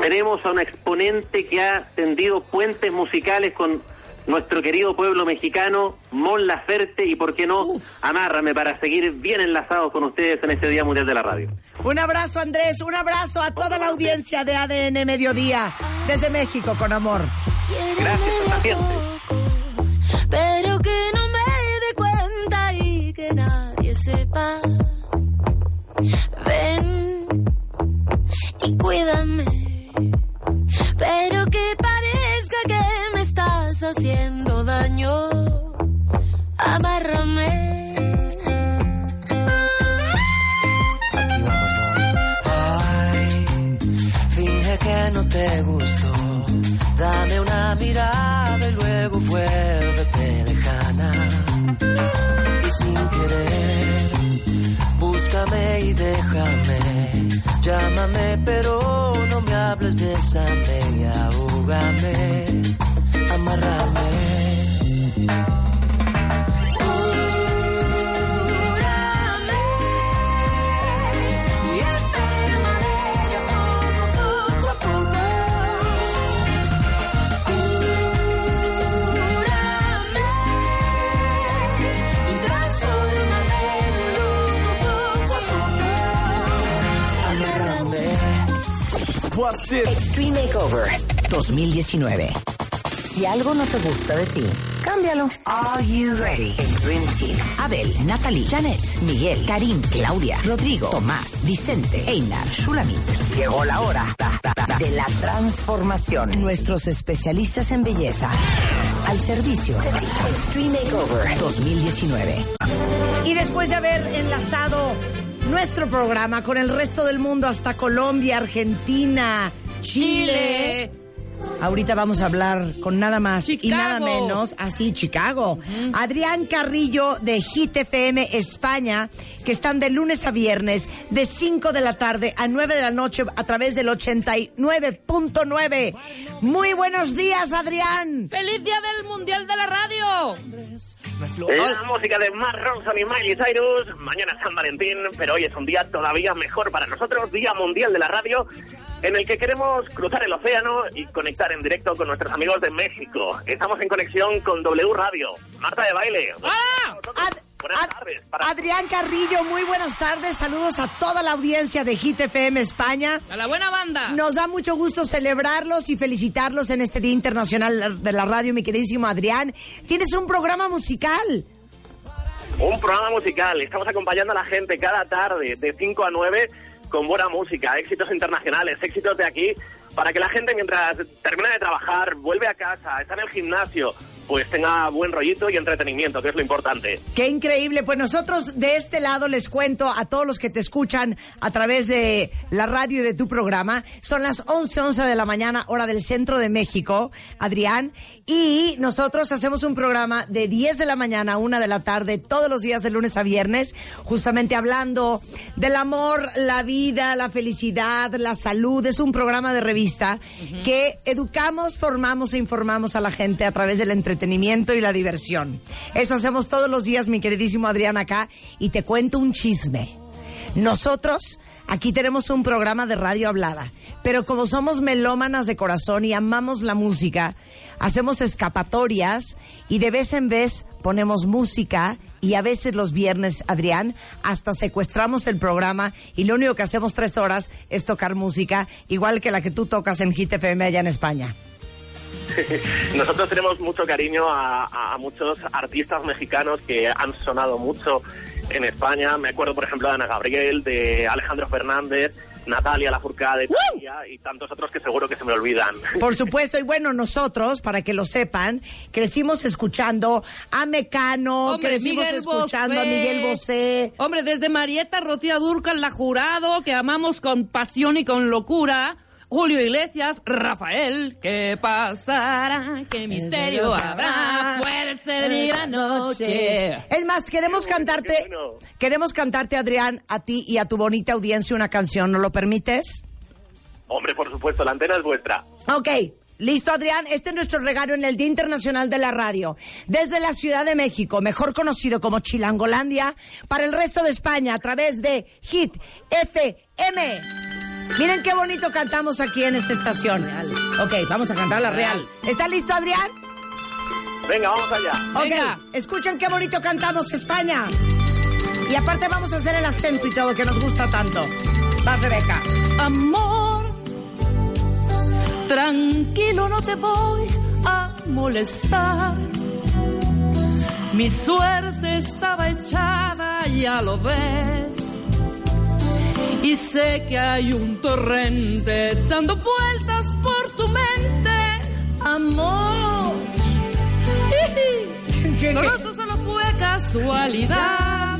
Tenemos a un exponente que ha tendido puentes musicales con nuestro querido pueblo mexicano, Mon Laferte, y por qué no, amárrame para seguir bien enlazados con ustedes en este Día Mundial de la Radio. Un abrazo, Andrés. Un abrazo a toda la audiencia de ADN Mediodía. Desde México, con amor. Gracias, también. pero que no me dé cuenta y que nadie sepa. Ven y cuídame, pero que parezca estás haciendo daño. Amárrame. Ay, finge que no te gustó. Dame una mirada y luego vuélvete lejana. Y sin querer, búscame y déjame. Llámame, pero no me hables, bésame y ahúgame. Extreme Makeover 2019. Si algo no te gusta de ti, cámbialo. Are you ready? El Dream Team. Abel, Natalie, Janet, Miguel, Karim, Claudia, Rodrigo, Tomás, Vicente, Einar, Shulamit. Llegó la hora de la transformación. Nuestros especialistas en belleza al servicio de. Extreme Makeover 2019. Y después de haber enlazado nuestro programa con el resto del mundo hasta Colombia, Argentina, Chile. Ahorita vamos a hablar con nada más y nada Chicago. menos, así Chicago. Adrián Carrillo de Hit FM España, que están de lunes a viernes, de 5 de la tarde a 9 de la noche a través del 89.9. Muy buenos días, Adrián. ¡Feliz Día del Mundial de la Radio! La música de Mark Ronson y Miley Cyrus. Mañana es San Valentín, pero hoy es un día todavía mejor para nosotros, Día Mundial de la Radio, en el que queremos cruzar el océano y conectar en directo con nuestros amigos de México. Estamos en conexión con W Radio. Marta de Baile. Buenas tardes. para- Adrián Carrillo, muy buenas tardes. Saludos a toda la audiencia de Hit FM España. ¡A la buena banda! Nos da mucho gusto celebrarlos y felicitarlos en este Día Internacional de la Radio, mi queridísimo Adrián. Tienes un programa musical. Un programa musical. Estamos acompañando a la gente cada tarde de 5 a 9 con buena música, éxitos internacionales, éxitos de aquí, para que la gente mientras termina de trabajar, vuelve a casa, está en el gimnasio, pues tenga buen rollito y entretenimiento, que es lo importante. Qué increíble. Pues nosotros de este lado les cuento a todos los que te escuchan a través de la radio y de tu programa. Son las 11, 11 de la mañana, hora del centro de México, Adrián. Y nosotros hacemos un programa de 10 de la mañana a 1 de la tarde, todos los días de lunes a viernes, justamente hablando del amor, la vida, la felicidad, la salud. Es un programa de revista que educamos, formamos e informamos a la gente a través del entretenimiento y la diversión. Eso hacemos todos los días, mi queridísimo Adrián, acá. Y te cuento un chisme. Nosotros aquí tenemos un programa de radio hablada, pero como somos melómanas de corazón y amamos la música, hacemos escapatorias y de vez en vez ponemos música y a veces los viernes, Adrián, hasta secuestramos el programa y lo único que hacemos tres horas es tocar música, igual que la que tú tocas en Hit FM allá en España. *laughs* Nosotros tenemos mucho cariño a, a muchos artistas mexicanos que han sonado mucho en España. Me acuerdo, por ejemplo, de Ana Gabriel, de Alejandro Fernández, Natalia Lafourcade, Thalía y tantos otros que seguro que se me olvidan. *laughs* Por supuesto, y bueno, nosotros, para que lo sepan, crecimos escuchando a Mecano, Hombre, crecimos Miguel escuchando a Bosé. Miguel Bosé. Hombre, desde Marieta Rocío Durcal, la jurado, que amamos con pasión y con locura. Julio Iglesias, Rafael, ¿qué pasará? ¿Qué misterio habrá? Puede ser mi gran noche. Es más, queremos cantarte, queremos cantarte, Adrián, a ti y a tu bonita audiencia una canción, ¿no lo permites? Hombre, por supuesto, la antena es vuestra. Ok, listo Adrián, este es nuestro regalo en el Día Internacional de la Radio. Desde la Ciudad de México, mejor conocido como Chilangolandia, para el resto de España a través de Hit FM. Miren qué bonito cantamos aquí en esta estación. Ok, vamos a cantar la real. ¿Está listo Adrián? Venga, vamos allá. Ok, escuchen qué bonito cantamos España. Y aparte vamos a hacer el acento y todo que nos gusta tanto. Vas Rebeca. Amor, tranquilo, no te voy a molestar. Mi suerte estaba echada, ya lo ves. Y sé que hay un torrente dando vueltas por tu mente. Amor. *laughs* Todo eso solo fue casualidad.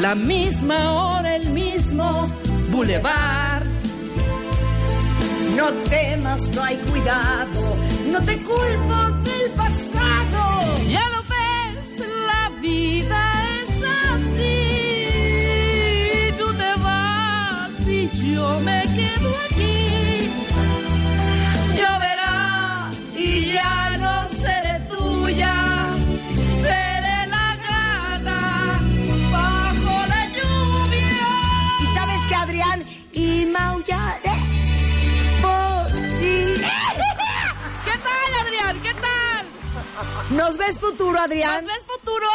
La misma hora, el mismo bulevar. No temas, no hay cuidado, no te culpo del pasado. Ya lo yo me quedo aquí. Lloverá y ya no seré tuya. Seré la gata bajo la lluvia. Y sabes que Adrián, y maullaré por ti. *laughs* ¿Qué tal, Adrián? ¿Qué tal? ¿Nos ves futuro, Adrián? ¿Nos ves futuro?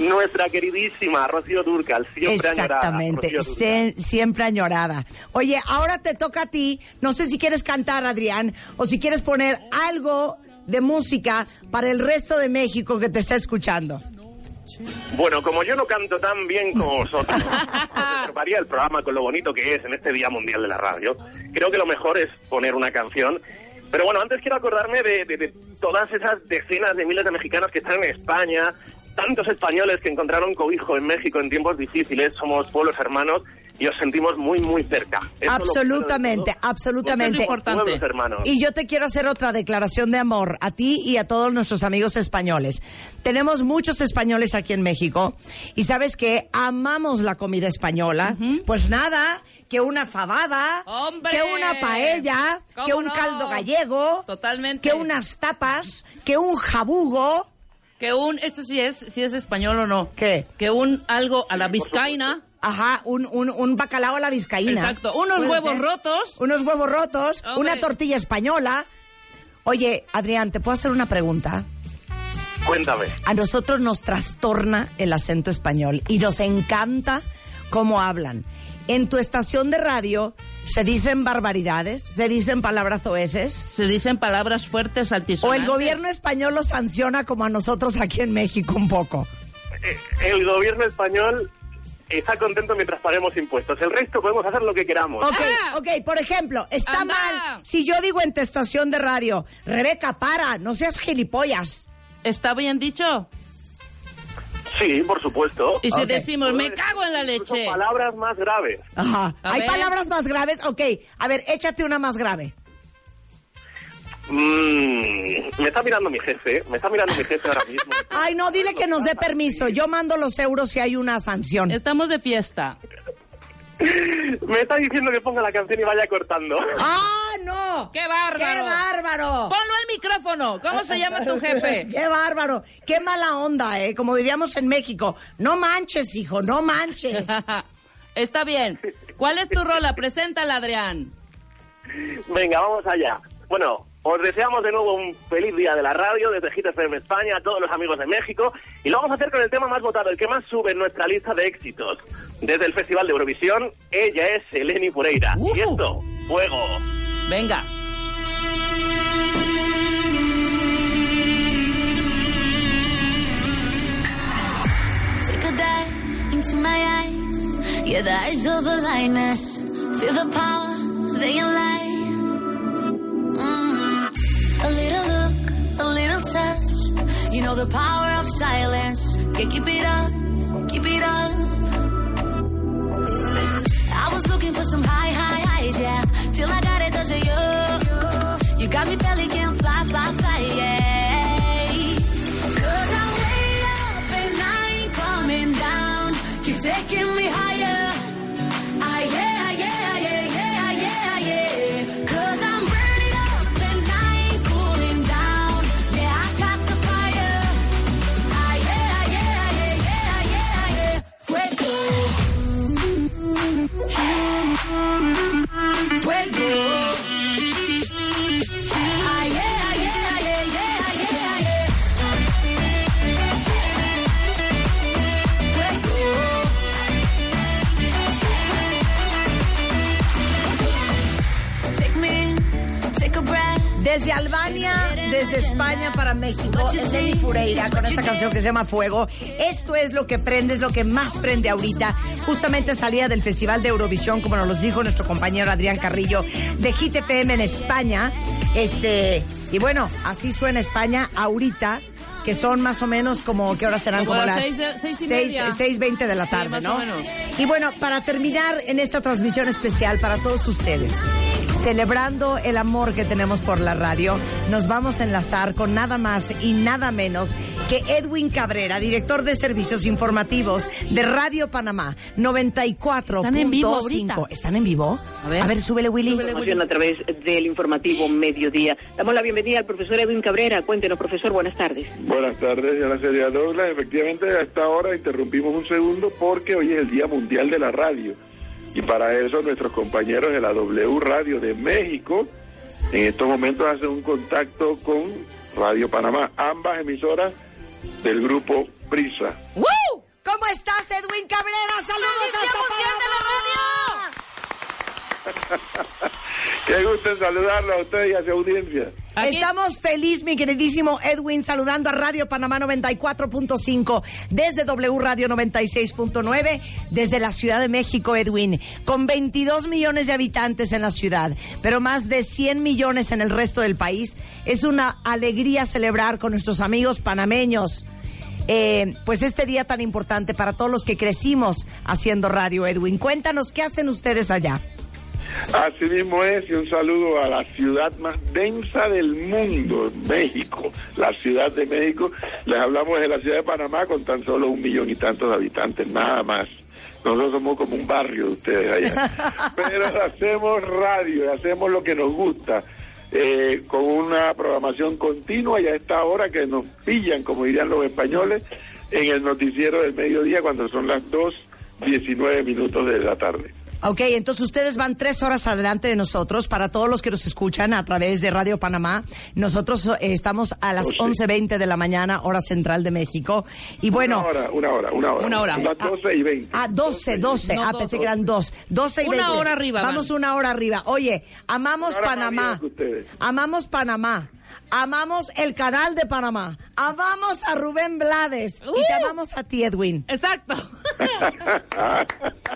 Nuestra queridísima Rocío Durcal, siempre añorada. Exactamente, Dúrcal. se- siempre añorada. Oye, ahora te toca a ti. No sé si quieres cantar, Adrián, o si quieres poner algo de música para el resto de México que te está escuchando. Bueno, como yo no canto tan bien como vosotros, *laughs* os estroparía el programa con lo bonito que es en este Día Mundial de la Radio. Creo que lo mejor es poner una canción. Pero bueno, antes quiero acordarme de, de- de todas esas decenas de miles de mexicanos que están en España, tantos españoles que encontraron cobijo en México en tiempos difíciles. Somos pueblos hermanos y os sentimos muy, muy cerca. Eso absolutamente, absolutamente. Pueblos hermanos. Y yo te quiero hacer otra declaración de amor a ti y a todos nuestros amigos españoles. Tenemos muchos españoles aquí en México y sabes que amamos la comida española. Pues nada, que una fabada, ¡Hombre! que una paella, ¿Cómo que un no? caldo gallego, Totalmente. que unas tapas, que un jabugo. Que un, esto sí es, si es español o no. ¿Qué? Que un algo a la vizcaína. Ajá, un, un, un bacalao a la vizcaína. Exacto, unos huevos ser. rotos. Unos huevos rotos, Hombre. una tortilla española. Oye, Adrián, ¿te puedo hacer una pregunta? Cuéntame. A nosotros nos trastorna el acento español y nos encanta cómo hablan. En tu estación de radio se dicen barbaridades, se dicen palabras oeses. Se dicen palabras fuertes, O altisonantes. el gobierno español los sanciona como a nosotros aquí en México un poco. Eh, El gobierno español está contento mientras paguemos impuestos. El resto podemos hacer lo que queramos. Ok, ok, por ejemplo, está Anda. mal si yo digo en tu estación de radio, Rebeca, para, no seas gilipollas. ¿Está bien dicho? Sí, por supuesto. Y si decimos, me cago en la leche. palabras más graves. Ajá. A ¿Hay ver. palabras más graves? Ok, a ver, échate una más grave. Mm, me está mirando mi jefe, me está mirando mi jefe ahora mismo. Ay, no, dile que nos dé permiso. Yo mando los euros si hay una sanción. Estamos de fiesta. Me está diciendo que ponga la canción y vaya cortando. ¡Ah, no! ¡Qué bárbaro! ¡Qué bárbaro! Ponlo al micrófono. ¿Cómo se llama tu jefe? *laughs* ¡Qué bárbaro! ¡Qué mala onda, eh! Como diríamos en México. No manches, hijo, no manches. *laughs* Está bien. ¿Cuál es tu rola? Preséntala, Adrián. Venga, vamos allá. Bueno, os deseamos de nuevo un feliz día de la radio desde Hit FM España a todos los amigos de México y lo vamos a hacer con el tema más votado, el que más sube en nuestra lista de éxitos. Desde el Festival de Eurovisión, ella es Eleni Fureira. Y esto, fuego. Venga. Into my eyes. Yeah, the eyes of a lioness. Feel the power, they lie. Mm. A little look, a little touch. You know the power of silence. Yeah, keep it up, keep it up. I was looking for some high, high highs, yeah. Till I got it, does it you? You got me belly can fly, fly, fly, yeah. Cause I'm desde España para México, Eleni Fureira con esta canción que se llama Fuego. Esto es lo que prende, es lo que más prende ahorita. Justamente salía del Festival de Eurovisión, como nos lo dijo nuestro compañero Adrián Carrillo, de Hit FM en España. Este, y bueno, así suena España ahorita. Que son más o menos como, ¿qué horas serán? Como Como, las las seis de- seis y seis- media. 6:20 de la Sí, tarde, más ¿no? o menos. Y bueno, para terminar en esta transmisión especial para todos ustedes, celebrando el amor que tenemos por la radio, nos vamos a enlazar con nada más y nada menos que Edwin Cabrera, director de servicios informativos de Radio Panamá 94.5. Están en vivo ahorita. ¿Están en vivo? A ver, súbele, Willy. Información a través del informativo Mediodía. Damos la bienvenida al profesor Edwin Cabrera. Cuéntenos, profesor, buenas tardes. Buenas tardes, señora Celia Douglas. Efectivamente, a esta hora interrumpimos un segundo porque hoy es el Día Mundial de la Radio. Y para eso nuestros compañeros de la W Radio de México en estos momentos hacen un contacto con Radio Panamá, ambas emisoras del grupo Prisa. ¿Cómo estás, Edwin Cabrera? ¡Saludos hasta *laughs* Qué gusto saludarlo a usted y a su audiencia. Estamos feliz, mi queridísimo Edwin, saludando a Radio Panamá 94.5 desde W Radio 96.9 desde la Ciudad de México, Edwin, con 22 millones de habitantes en la ciudad, pero más de 100 millones en el resto del país. Es una alegría celebrar con nuestros amigos panameños. eh, pues este día tan importante para todos los que crecimos haciendo radio, Edwin. Cuéntanos, ¿qué hacen ustedes allá? Así mismo es, y un saludo a la ciudad más densa del mundo, México, la Ciudad de México. Les hablamos de la ciudad de Panamá con tan solo un millón y tantos de habitantes, nada más. Nosotros somos como un barrio de ustedes allá. *laughs* Pero hacemos radio, hacemos lo que nos gusta, eh, con una programación continua y a esta hora que nos pillan, como dirían los españoles, en el noticiero del mediodía cuando son las 2.19 minutos de la tarde. Ok, entonces ustedes van tres horas adelante de nosotros. Para todos los que nos escuchan a través de Radio Panamá, nosotros eh, estamos a las 11.20 de la mañana, hora central de México. Y bueno... Una hora, una hora, una hora. Una hora. Las 12 y 20. Ah, 12, 12. No, ah, 12. pensé que eran dos. 12 y Una 20. hora arriba Vamos van. una hora arriba. Oye, amamos Una Panamá. Amamos Panamá. Amamos el canal de Panamá. Amamos a Rubén Blades. Y te amamos a ti, Edwin. Exacto. *laughs*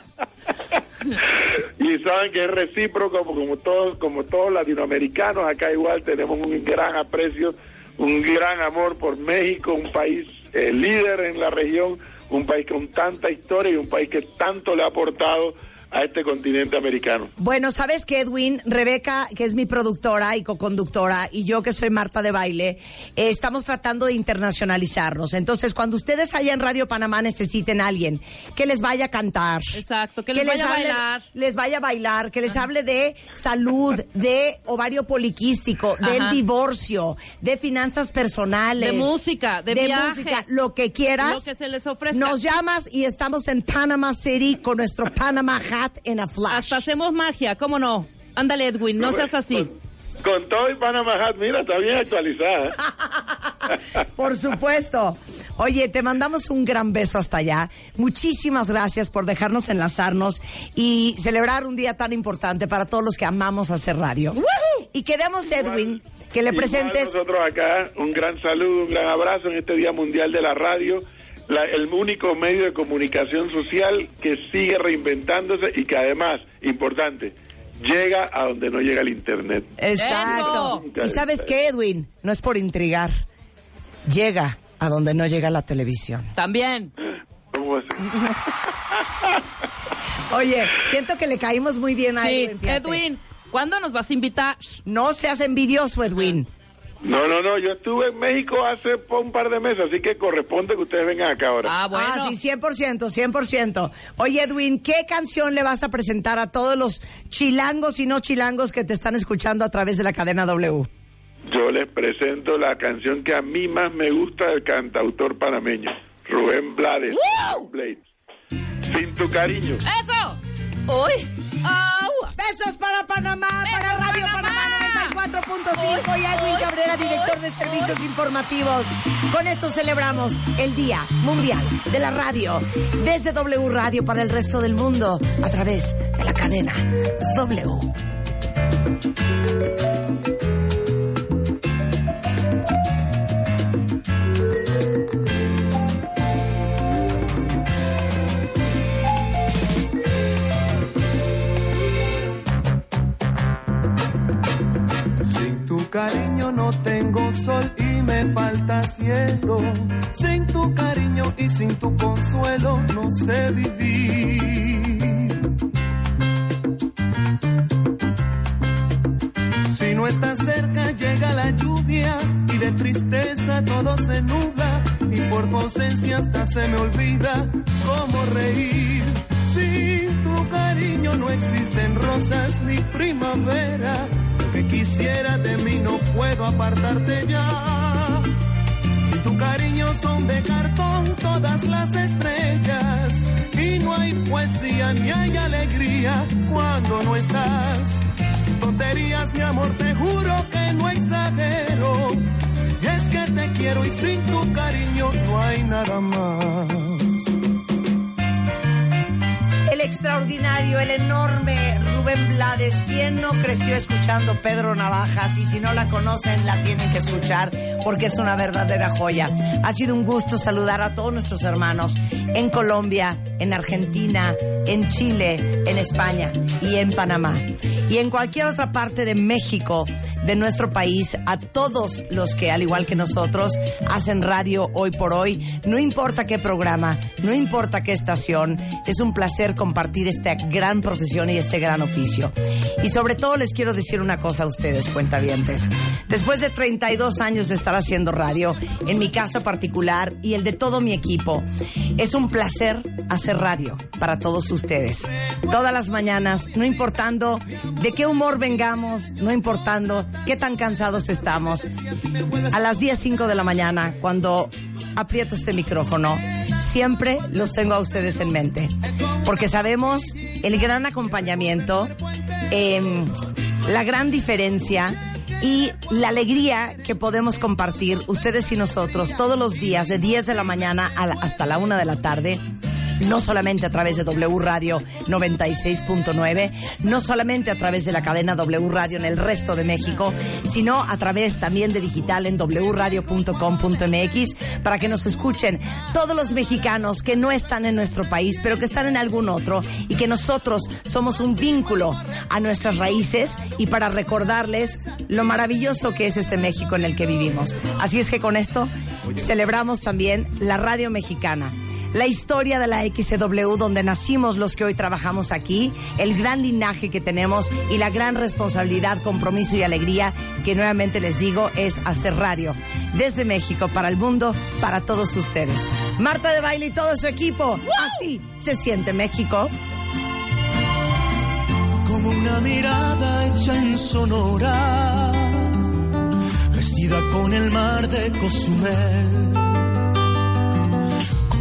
y saben que es recíproco como, como todos como todos latinoamericanos acá igual tenemos un gran aprecio un gran amor por México un país eh, líder en la región un país con tanta historia y un país que tanto le ha aportado a este continente americano. Bueno, ¿sabes qué, Edwin? Rebeca, que es mi productora y co-conductora, y yo que soy Marta de Baile, eh, estamos tratando de internacionalizarnos. Entonces, cuando ustedes allá en Radio Panamá necesiten a alguien que les vaya a cantar. Exacto, que les vaya a hable- bailar. Les vaya a bailar, que les hable de salud, de ovario poliquístico, del divorcio, de finanzas personales. De música, de viajes. música, lo que quieras. Lo que se les ofrezca. Nos llamas y estamos en Panama City con nuestro Panama a flash. Hasta hacemos magia, ¿cómo no? Ándale, Edwin, no seas así. Con todo y Panama Hat, mira, está bien actualizada. *laughs* Por supuesto. Oye, te mandamos un gran beso hasta allá. Muchísimas gracias por dejarnos enlazarnos y celebrar un día tan importante para todos los que amamos hacer radio. Y queremos, Edwin, que le presentes. Nosotros acá, un gran saludo, un gran abrazo en este Día Mundial de la Radio, la- el único medio de comunicación social que sigue reinventándose y que además, importante, llega a donde no llega el Internet. Exacto. ¿Y sabes qué, Edwin? No es por intrigar. Llega a donde no llega la televisión. También. ¿Cómo es? *laughs* Oye, siento que le caímos muy bien a Sí, Edwin. fíjate. Edwin, ¿cuándo nos vas a invitar? No seas envidioso, Edwin. No, no, no, yo estuve en México hace un par de meses, así que corresponde que ustedes vengan acá ahora. Ah, sí, 100%, 100%. Oye, Edwin, ¿qué canción le vas a presentar a todos los chilangos y no chilangos que te están escuchando a través de la cadena W? Yo les presento la canción que a mí más me gusta del cantautor panameño, Rubén Blades. Blades. Sin tu cariño. ¡Eso! ¡Uy! ¡Au! Besos para Panamá, para Radio Panamá 94.5 y Edwin Cabrera, director de servicios informativos. Con esto celebramos el Día Mundial de la Radio desde W Radio para el resto del mundo a través de la cadena W. cariño no tengo sol y me falta cielo. Sin tu cariño y sin tu consuelo no sé vivir. Si no estás cerca llega la lluvia y de tristeza todo se nubla y por tu ausencia hasta se me olvida cómo reír. Sin tu cariño no existen rosas ni primavera. Que quisiera de mí no puedo apartarte ya. Sin tu cariño son de cartón todas las estrellas. Y no hay poesía ni hay alegría cuando no estás. Sin tonterías, mi amor, te juro que no exagero. Y es que te quiero y sin tu cariño no hay nada más. Extraordinario, el enorme Rubén Blades. ¿Quién no creció escuchando Pedro Navajas? Y si no la conocen, la tienen que escuchar porque es una verdadera joya. Ha sido un gusto saludar a todos nuestros hermanos en Colombia, en Argentina, en Chile, en España y en Panamá. Y en cualquier otra parte de México, de nuestro país, a todos los que, al igual que nosotros, hacen radio hoy por hoy. No importa qué programa, no importa qué estación, es un placer compartir esta gran profesión y este gran oficio. Y sobre todo les quiero decir una cosa a ustedes, cuentavientes. Después de 32 años de estar haciendo radio, en mi caso particular y el de todo mi equipo, es un placer hacer radio para todos ustedes. Todas las mañanas, no importando de qué humor vengamos, no importando qué tan cansados estamos, a las 10, 5 de la mañana, cuando aprieto este micrófono, siempre los tengo a ustedes en mente. Porque sabemos el gran acompañamiento, em, la gran diferencia y la alegría que podemos compartir ustedes y nosotros todos los días de 10 de la mañana hasta la 1 de la tarde no solamente a través de W Radio 96.9, no solamente a través de la cadena W Radio en el resto de México, sino a través también de digital en wradio.com.mx para que nos escuchen todos los mexicanos que no están en nuestro país, pero que están en algún otro y que nosotros somos un vínculo a nuestras raíces y para recordarles lo maravilloso que es este México en el que vivimos. Así es que con esto celebramos también la radio mexicana la historia de la XW donde nacimos los que hoy trabajamos aquí, el gran linaje que tenemos y la gran responsabilidad, compromiso y alegría que nuevamente les digo es hacer radio desde México para el mundo, para todos ustedes. Marta de Baile y todo su equipo, así se siente México. como una mirada hecha en sonora, vestida con el mar de Cozumel,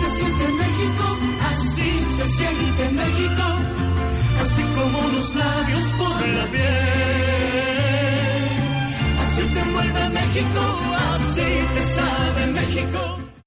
Se siente México, así se siente México, así como los labios por la piel. Así te envuelve México, así te sabe México.